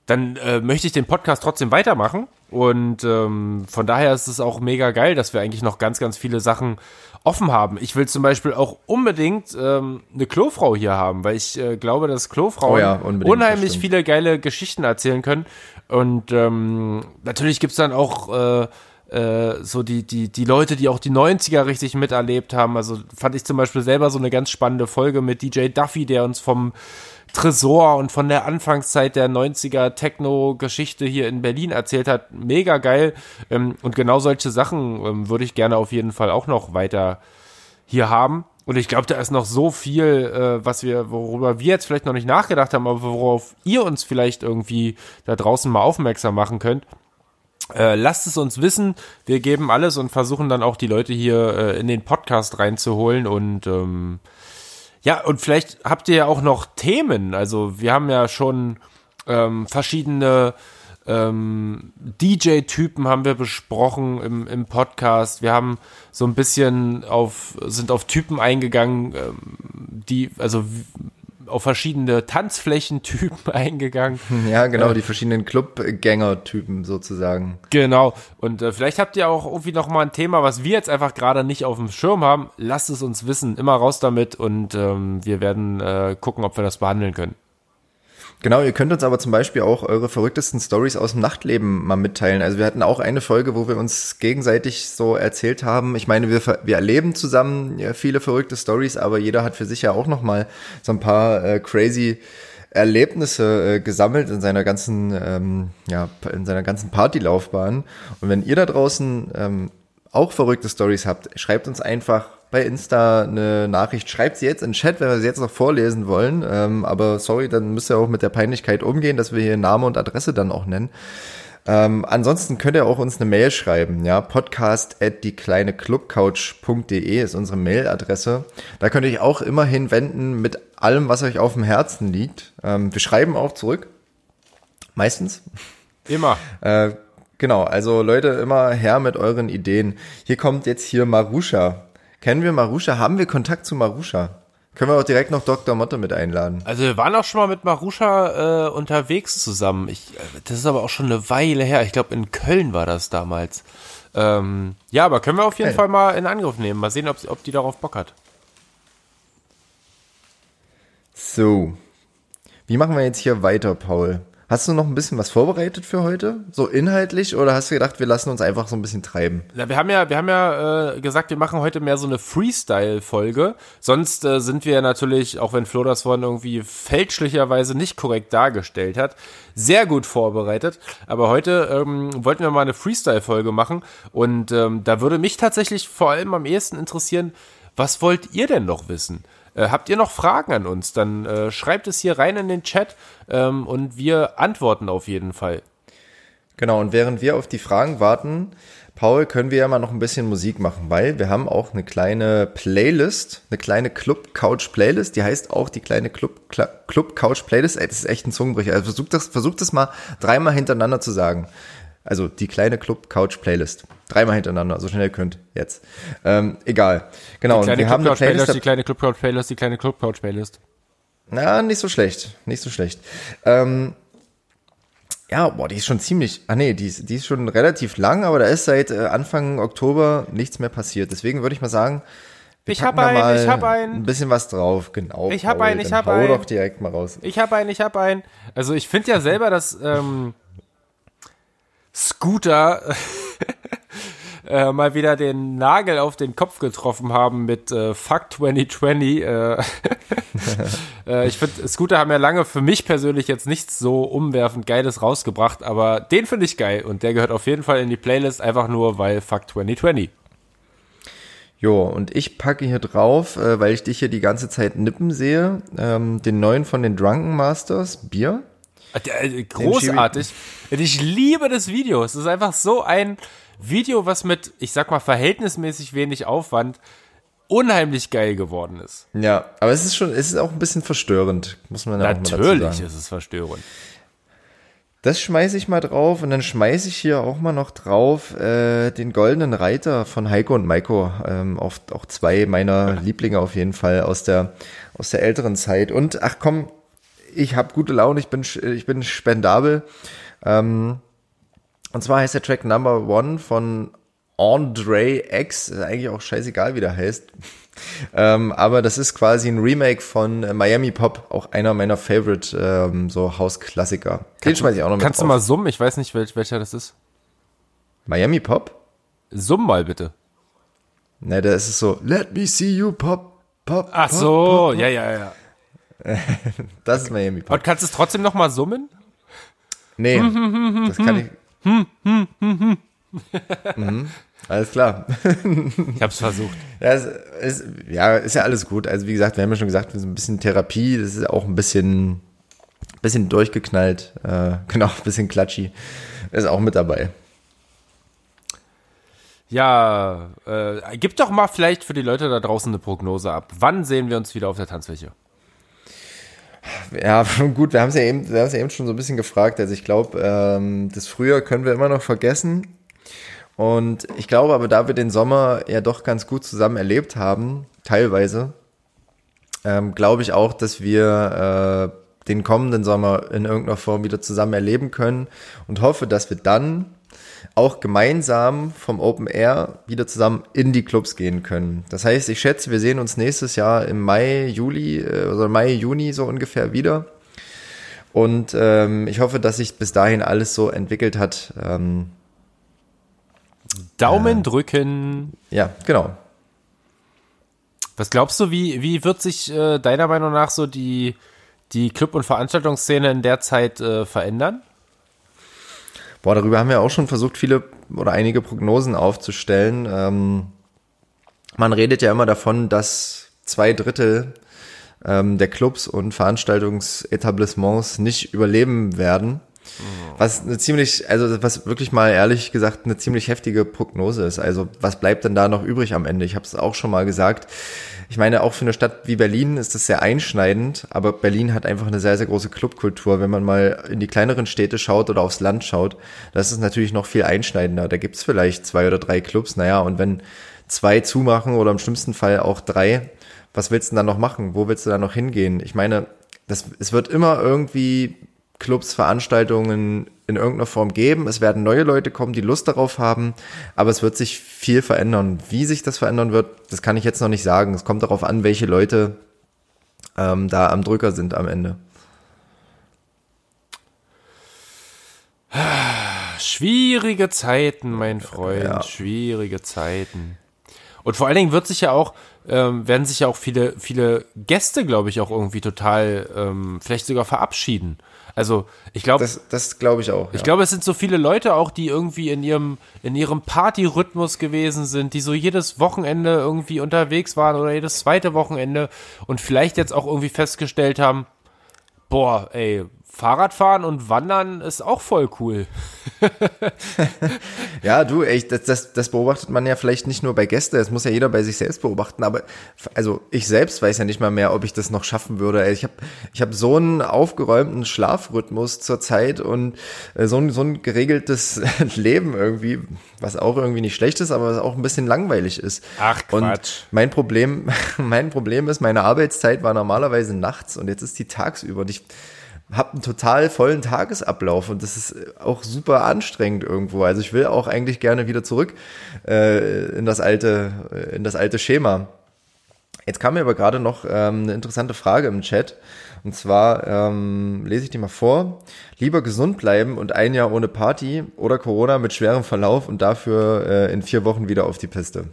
dann äh, möchte ich den Podcast trotzdem weitermachen. Und ähm, von daher ist es auch mega geil, dass wir eigentlich noch ganz, ganz viele Sachen offen haben. Ich will zum Beispiel auch unbedingt ähm, eine Klofrau hier haben, weil ich äh, glaube, dass Klofrauen oh ja, unheimlich viele geile Geschichten erzählen können. Und ähm, natürlich gibt's dann auch äh, äh, so die, die, die Leute, die auch die 90er richtig miterlebt haben. Also fand ich zum Beispiel selber so eine ganz spannende Folge mit DJ Duffy, der uns vom Tresor und von der Anfangszeit der 90er Techno-Geschichte hier in Berlin erzählt hat. Mega geil. Ähm, und genau solche Sachen ähm, würde ich gerne auf jeden Fall auch noch weiter hier haben. Und ich glaube, da ist noch so viel, äh, was wir, worüber wir jetzt vielleicht noch nicht nachgedacht haben, aber worauf ihr uns vielleicht irgendwie da draußen mal aufmerksam machen könnt. Äh, lasst es uns wissen. Wir geben alles und versuchen dann auch die Leute hier äh, in den Podcast reinzuholen und ähm, ja, und vielleicht habt ihr ja auch noch Themen. Also wir haben ja schon ähm, verschiedene Ähm, DJ-Typen haben wir besprochen im, im Podcast. Wir haben so ein bisschen auf, sind auf Typen eingegangen, ähm, die, also auf verschiedene Tanzflächentypen eingegangen. Ja, genau, äh, die verschiedenen Clubgänger-Typen sozusagen. Genau. Und äh, vielleicht habt ihr auch irgendwie noch mal ein Thema, was wir jetzt einfach gerade nicht auf dem Schirm haben. Lasst es uns wissen. Immer raus damit und ähm, wir werden äh, gucken, ob wir das behandeln können. Genau, ihr könnt uns aber zum Beispiel auch eure verrücktesten Stories aus dem Nachtleben mal mitteilen. Also wir hatten auch eine Folge, wo wir uns gegenseitig so erzählt haben. Ich meine, wir, wir erleben zusammen viele verrückte Stories, aber jeder hat für sich ja auch noch mal so ein paar äh, crazy Erlebnisse äh, gesammelt in seiner ganzen, ähm, ja, in seiner ganzen Partylaufbahn. Und wenn ihr da draußen ähm, auch verrückte Stories habt, schreibt uns einfach bei Insta eine Nachricht. Schreibt sie jetzt in den Chat, wenn wir sie jetzt noch vorlesen wollen. Ähm, aber sorry, dann müsst ihr auch mit der Peinlichkeit umgehen, dass wir hier Name und Adresse dann auch nennen. Ähm, ansonsten könnt ihr auch uns eine Mail schreiben, ja, podcast at diekleineclubcouch.de ist unsere Mailadresse. Da könnt ihr euch auch immer hinwenden mit allem, was euch auf dem Herzen liegt. Ähm, wir schreiben auch zurück. Meistens. Immer. äh, genau, also Leute, immer her mit euren Ideen. Hier kommt jetzt hier Marusha. Kennen wir Marusha? Haben wir Kontakt zu Marusha? Können wir auch direkt noch Dr. Motte mit einladen. Also wir waren auch schon mal mit Marusha äh, unterwegs zusammen. Ich, äh, das ist aber auch schon eine Weile her. Ich glaube, in Köln war das damals. Ähm, ja, aber können wir auf jeden hey. Fall mal in Angriff nehmen. Mal sehen, ob, ob die darauf Bock hat. So. Wie machen wir jetzt hier weiter, Paul? Hast du noch ein bisschen was vorbereitet für heute? So inhaltlich oder hast du gedacht, wir lassen uns einfach so ein bisschen treiben? Ja, wir haben ja, wir haben ja äh, gesagt, wir machen heute mehr so eine Freestyle-Folge. Sonst äh, sind wir natürlich, auch wenn Flo das vorhin irgendwie fälschlicherweise nicht korrekt dargestellt hat, sehr gut vorbereitet. Aber heute ähm, wollten wir mal eine Freestyle-Folge machen und ähm, da würde mich tatsächlich vor allem am ehesten interessieren, was wollt ihr denn noch wissen? Äh, habt ihr noch Fragen an uns, dann äh, schreibt es hier rein in den Chat ähm, und wir antworten auf jeden Fall. Genau, und während wir auf die Fragen warten, Paul, können wir ja mal noch ein bisschen Musik machen, weil wir haben auch eine kleine Playlist, eine kleine Club Couch Playlist, die heißt auch die kleine Club, Club Couch Playlist. Ey, das ist echt ein Zungenbrecher. Also versucht das, versucht das mal dreimal hintereinander zu sagen. Also die kleine Club Couch Playlist. Dreimal hintereinander, so schnell ihr könnt. Jetzt. Ähm, egal. Genau. Die kleine wir Club haben eine Playlist, Playlist, die kleine Club Couch Playlist, die kleine Club Couch Playlist. Na, nicht so schlecht. Nicht so schlecht. Ähm, ja, boah, die ist schon ziemlich, ah nee, die ist, die ist schon relativ lang, aber da ist seit äh, Anfang Oktober nichts mehr passiert. Deswegen würde ich mal sagen, ich habe einen, ich habe einen. Ein bisschen was drauf, genau. Ich habe einen, ich habe einen. Hau doch direkt mal raus. Ich habe einen, ich habe einen. Also ich finde ja selber, dass ähm, Scooter äh, mal wieder den Nagel auf den Kopf getroffen haben mit äh, Fuck 2020. Äh, äh, ich finde, Scooter haben ja lange für mich persönlich jetzt nichts so umwerfend Geiles rausgebracht, aber den finde ich geil und der gehört auf jeden Fall in die Playlist, einfach nur weil Fuck 2020. Jo, und ich packe hier drauf, äh, weil ich dich hier die ganze Zeit nippen sehe, ähm, den neuen von den Drunken Masters, Bier. Äh, großartig. Ich liebe das Video. Es ist einfach so ein Video, was mit, ich sag mal, verhältnismäßig wenig Aufwand unheimlich geil geworden ist. Ja, aber es ist schon, es ist auch ein bisschen verstörend, muss man ja Natürlich auch mal dazu sagen. ist es verstörend. Das schmeiße ich mal drauf und dann schmeiße ich hier auch mal noch drauf äh, den goldenen Reiter von Heiko und Maiko. Ähm, auch, auch zwei meiner Lieblinge auf jeden Fall aus der, aus der älteren Zeit. Und ach komm, ich habe gute Laune, ich bin, ich bin spendabel. Ähm, und zwar heißt der Track Number One von Andre X, ist eigentlich auch scheißegal, wie der heißt. ähm, aber das ist quasi ein Remake von äh, Miami Pop, auch einer meiner Favorite ähm, so Hausklassiker. Den schmeiß ich auch noch mit Kannst drauf. du mal summen? Ich weiß nicht, welch, welcher das ist. Miami Pop? Summ mal bitte. Ne, da ist es so, let me see you pop, pop. Ach pop, so, pop, pop. ja, ja, ja. Das ist Miami Pop. Und kannst du es trotzdem noch mal summen? Nee, das kann ich. mhm. Alles klar. ich hab's versucht. Ja ist, ist, ja, ist ja alles gut. Also wie gesagt, wir haben ja schon gesagt, so ein bisschen Therapie, das ist auch ein bisschen, bisschen durchgeknallt. Äh, genau, ein bisschen klatschi. Ist auch mit dabei. Ja, äh, gib doch mal vielleicht für die Leute da draußen eine Prognose ab. Wann sehen wir uns wieder auf der Tanzfläche? Ja, gut, wir haben es ja eben, wir ja eben schon so ein bisschen gefragt. Also ich glaube, ähm, das Frühjahr können wir immer noch vergessen. Und ich glaube aber, da wir den Sommer ja doch ganz gut zusammen erlebt haben, teilweise, ähm, glaube ich auch, dass wir äh, den kommenden Sommer in irgendeiner Form wieder zusammen erleben können und hoffe, dass wir dann auch gemeinsam vom Open Air wieder zusammen in die Clubs gehen können. Das heißt, ich schätze, wir sehen uns nächstes Jahr im Mai, Juli, äh, also Mai, Juni so ungefähr wieder. Und ähm, ich hoffe, dass sich bis dahin alles so entwickelt hat. Ähm, Daumen äh, drücken. Ja, genau. Was glaubst du, wie, wie wird sich äh, deiner Meinung nach so die, die Club- und Veranstaltungsszene in der Zeit äh, verändern? Boah, darüber haben wir auch schon versucht, viele oder einige Prognosen aufzustellen. Ähm, man redet ja immer davon, dass zwei Drittel ähm, der Clubs und Veranstaltungsetablissements nicht überleben werden. Was eine ziemlich, also was wirklich mal ehrlich gesagt eine ziemlich heftige Prognose ist. Also was bleibt denn da noch übrig am Ende? Ich habe es auch schon mal gesagt. Ich meine, auch für eine Stadt wie Berlin ist das sehr einschneidend, aber Berlin hat einfach eine sehr, sehr große Clubkultur. Wenn man mal in die kleineren Städte schaut oder aufs Land schaut, das ist natürlich noch viel einschneidender. Da gibt's vielleicht zwei oder drei Clubs, naja, und wenn zwei zumachen oder im schlimmsten Fall auch drei, was willst du dann noch machen? Wo willst du dann noch hingehen? Ich meine, das, es wird immer irgendwie Clubs, Veranstaltungen in irgendeiner Form geben. Es werden neue Leute kommen, die Lust darauf haben, aber es wird sich viel verändern. Wie sich das verändern wird, das kann ich jetzt noch nicht sagen. Es kommt darauf an, welche Leute ähm, da am Drücker sind am Ende. Schwierige Zeiten, mein Freund, ja. schwierige Zeiten. Und vor allen Dingen wird sich ja auch, ähm, werden sich ja auch viele, viele Gäste, glaube ich, auch irgendwie total, ähm, vielleicht sogar verabschieden. Also ich glaube, das, das glaube ich auch. Ja. Ich glaube, es sind so viele Leute auch, die irgendwie in ihrem in ihrem Partyrhythmus gewesen sind, die so jedes Wochenende irgendwie unterwegs waren oder jedes zweite Wochenende und vielleicht jetzt auch irgendwie festgestellt haben, boah, ey, Fahrradfahren und Wandern ist auch voll cool. ja, du, echt, das, das, das beobachtet man ja vielleicht nicht nur bei Gästen, das muss ja jeder bei sich selbst beobachten, aber also ich selbst weiß ja nicht mal mehr, ob ich das noch schaffen würde. Ich habe ich hab so einen aufgeräumten Schlafrhythmus zurzeit und äh, so ein, so ein geregeltes Leben irgendwie, was auch irgendwie nicht schlecht ist, aber was auch ein bisschen langweilig ist. Ach Quatsch. Und mein Problem, mein Problem ist, meine Arbeitszeit war normalerweise nachts und jetzt ist die tagsüber und ich habe einen total vollen Tagesablauf und das ist auch super anstrengend irgendwo. Also ich will auch eigentlich gerne wieder zurück äh, in das alte, äh, in das alte Schema. Jetzt kam mir aber gerade noch ähm, eine interessante Frage im Chat. Und zwar ähm, lese ich die mal vor. Lieber gesund bleiben und ein Jahr ohne Party oder Corona mit schwerem Verlauf und dafür äh, in vier Wochen wieder auf die Piste.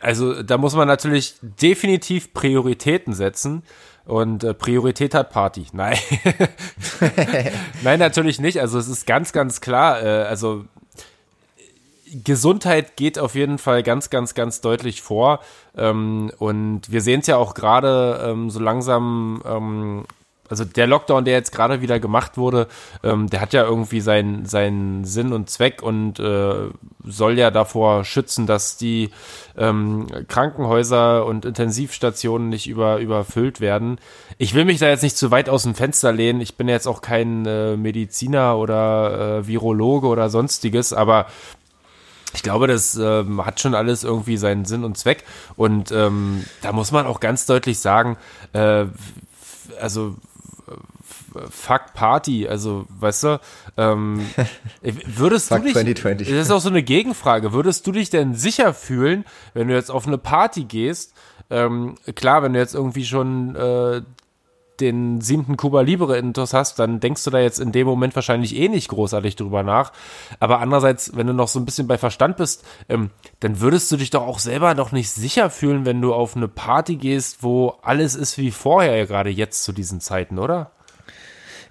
Also da muss man natürlich definitiv Prioritäten setzen. Und äh, Priorität hat Party. Nein. Nein, natürlich nicht. Also es ist ganz, ganz klar. Äh, also Gesundheit geht auf jeden Fall ganz, ganz, ganz deutlich vor. Ähm, und wir sehen es ja auch gerade ähm, so langsam ähm, also der Lockdown, der jetzt gerade wieder gemacht wurde, ähm, der hat ja irgendwie seinen seinen Sinn und Zweck und äh, soll ja davor schützen, dass die ähm, Krankenhäuser und Intensivstationen nicht über, überfüllt werden. Ich will mich da jetzt nicht zu weit aus dem Fenster lehnen. Ich bin jetzt auch kein äh, Mediziner oder äh, Virologe oder sonstiges, aber ich glaube, das ähm, hat schon alles irgendwie seinen Sinn und Zweck. Und ähm, da muss man auch ganz deutlich sagen, äh, also Fuck Party, also weißt du, ähm, würdest du dich, 2020. das ist auch so eine Gegenfrage, würdest du dich denn sicher fühlen, wenn du jetzt auf eine Party gehst, ähm, klar, wenn du jetzt irgendwie schon äh, den siebten Cuba Libre Intus hast, dann denkst du da jetzt in dem Moment wahrscheinlich eh nicht großartig drüber nach. Aber andererseits, wenn du noch so ein bisschen bei Verstand bist, ähm, dann würdest du dich doch auch selber noch nicht sicher fühlen, wenn du auf eine Party gehst, wo alles ist wie vorher, gerade jetzt zu diesen Zeiten, oder?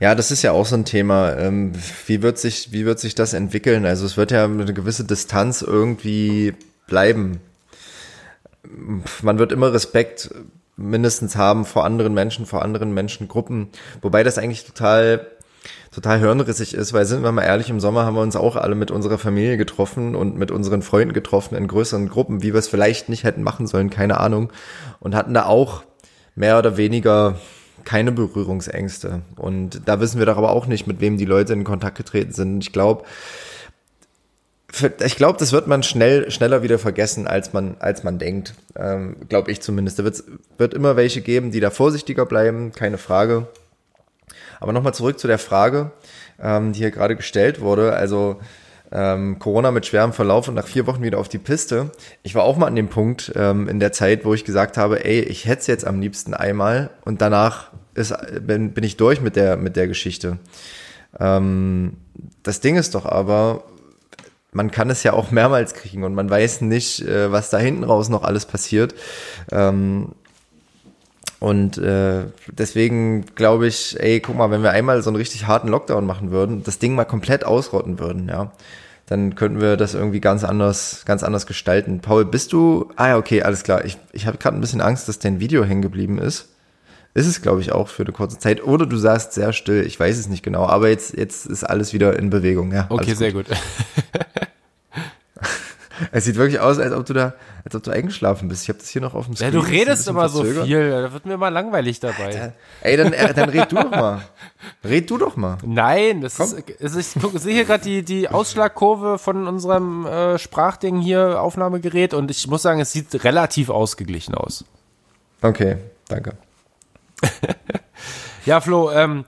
Ja, das ist ja auch so ein Thema. Ähm, wie wird sich, wie wird sich das entwickeln? Also es wird ja eine gewisse Distanz irgendwie bleiben. Man wird immer Respekt mindestens haben vor anderen Menschen, vor anderen Menschengruppen. Wobei das eigentlich total total hirnrissig ist, weil sind wir mal ehrlich, im Sommer haben wir uns auch alle mit unserer Familie getroffen und mit unseren Freunden getroffen in größeren Gruppen, wie wir es vielleicht nicht hätten machen sollen, keine Ahnung. Und hatten da auch mehr oder weniger keine Berührungsängste. Und da wissen wir doch aber auch nicht, mit wem die Leute in Kontakt getreten sind. Ich glaube, ich glaube, das wird man schnell, schneller wieder vergessen, als man, als man denkt. Ähm, glaube ich zumindest. Da wird, wird immer welche geben, die da vorsichtiger bleiben, keine Frage. Aber nochmal zurück zu der Frage, ähm, die hier gerade gestellt wurde. Also ähm, Corona mit schwerem Verlauf und nach vier Wochen wieder auf die Piste. Ich war auch mal an dem Punkt ähm, in der Zeit, wo ich gesagt habe, ey, ich hätte es jetzt am liebsten einmal und danach ist, bin, bin ich durch mit der, mit der Geschichte. Ähm, das Ding ist doch aber, man kann es ja auch mehrmals kriegen und man weiß nicht, äh, was da hinten raus noch alles passiert. Ähm, und äh, deswegen glaube ich, ey, guck mal, wenn wir einmal so einen richtig harten Lockdown machen würden, das Ding mal komplett ausrotten würden, ja, dann könnten wir das irgendwie ganz anders, ganz anders gestalten. Paul, bist du? Ah ja, okay, alles klar. Ich, ich habe gerade ein bisschen Angst, dass dein Video hängen geblieben ist. Ist es, glaube ich, auch für eine kurze Zeit. Oder du sagst sehr still, ich weiß es nicht genau. Aber jetzt, jetzt ist alles wieder in Bewegung. Ja, okay, sehr gut. es sieht wirklich aus, als ob du da, als ob du eingeschlafen bist. Ich habe das hier noch auf dem Screen. Ja, du redest immer so viel. Da wird mir mal langweilig dabei. Alter. Ey, dann, äh, dann red du doch mal. Red du doch mal. Nein, das Komm. ist, ich guck, sehe hier gerade die, die Ausschlagkurve von unserem äh, Sprachding hier, Aufnahmegerät, und ich muss sagen, es sieht relativ ausgeglichen aus. Okay, danke. ja, Flo, ähm,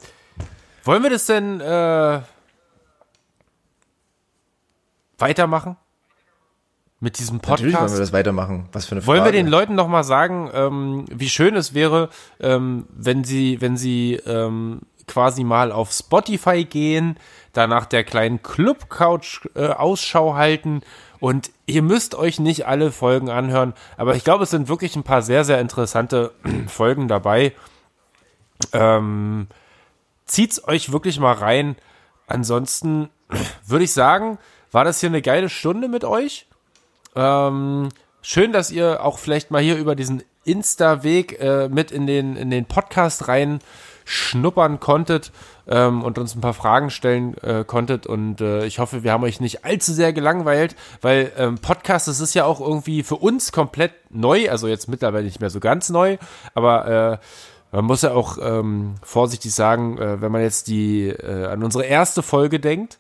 wollen wir das denn äh, weitermachen? Mit diesem Podcast. Natürlich wollen wir das weitermachen. Was für eine Frage. Wollen wir den Leuten noch mal sagen, ähm, wie schön es wäre, ähm, wenn sie, wenn sie ähm, quasi mal auf Spotify gehen, danach der kleinen Club-Couch äh, Ausschau halten und ihr müsst euch nicht alle Folgen anhören, aber ich glaube, es sind wirklich ein paar sehr, sehr interessante Folgen dabei. Ähm, zieht's euch wirklich mal rein. Ansonsten würde ich sagen, war das hier eine geile Stunde mit euch. Ähm, schön, dass ihr auch vielleicht mal hier über diesen Insta-Weg äh, mit in den, in den Podcast rein schnuppern konntet ähm, und uns ein paar Fragen stellen äh, konntet. Und äh, ich hoffe, wir haben euch nicht allzu sehr gelangweilt, weil ähm, Podcast, das ist ja auch irgendwie für uns komplett neu, also jetzt mittlerweile nicht mehr so ganz neu, aber äh, man muss ja auch ähm, vorsichtig sagen, äh, wenn man jetzt die äh, an unsere erste Folge denkt,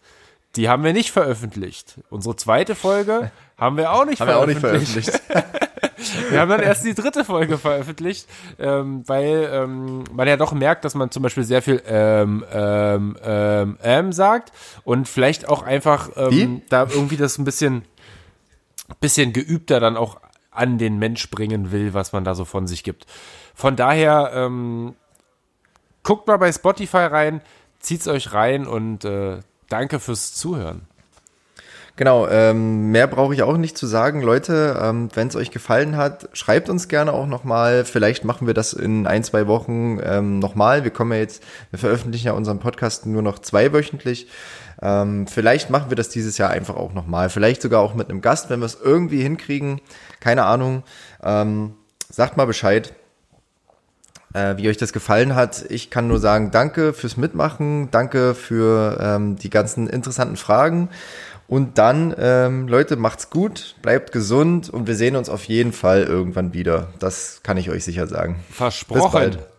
die haben wir nicht veröffentlicht. Unsere zweite Folge haben wir auch nicht haben veröffentlicht. Wir, auch nicht veröffentlicht. wir haben dann erst die dritte Folge veröffentlicht, ähm, weil ähm, man ja doch merkt, dass man zum Beispiel sehr viel ähm, ähm, ähm, ähm sagt und vielleicht auch einfach ähm, da irgendwie das ein bisschen, bisschen geübter dann auch an den Mensch bringen will, was man da so von sich gibt. Von daher, ähm, guckt mal bei Spotify rein, zieht's euch rein und äh, danke fürs Zuhören. Genau, ähm, mehr brauche ich auch nicht zu sagen. Leute, ähm, wenn es euch gefallen hat, schreibt uns gerne auch nochmal. Vielleicht machen wir das in ein, zwei Wochen ähm, nochmal. Wir kommen ja jetzt, wir veröffentlichen ja unseren Podcast nur noch zweiwöchentlich. Ähm, vielleicht machen wir das dieses Jahr einfach auch nochmal. Vielleicht sogar auch mit einem Gast, wenn wir es irgendwie hinkriegen. Keine Ahnung. Ähm, sagt mal Bescheid äh, wie euch das gefallen hat. Ich kann nur sagen, danke fürs Mitmachen, danke für ähm, die ganzen interessanten Fragen. Und dann, ähm, Leute, macht's gut, bleibt gesund und wir sehen uns auf jeden Fall irgendwann wieder. Das kann ich euch sicher sagen. Versprochen. Bis bald.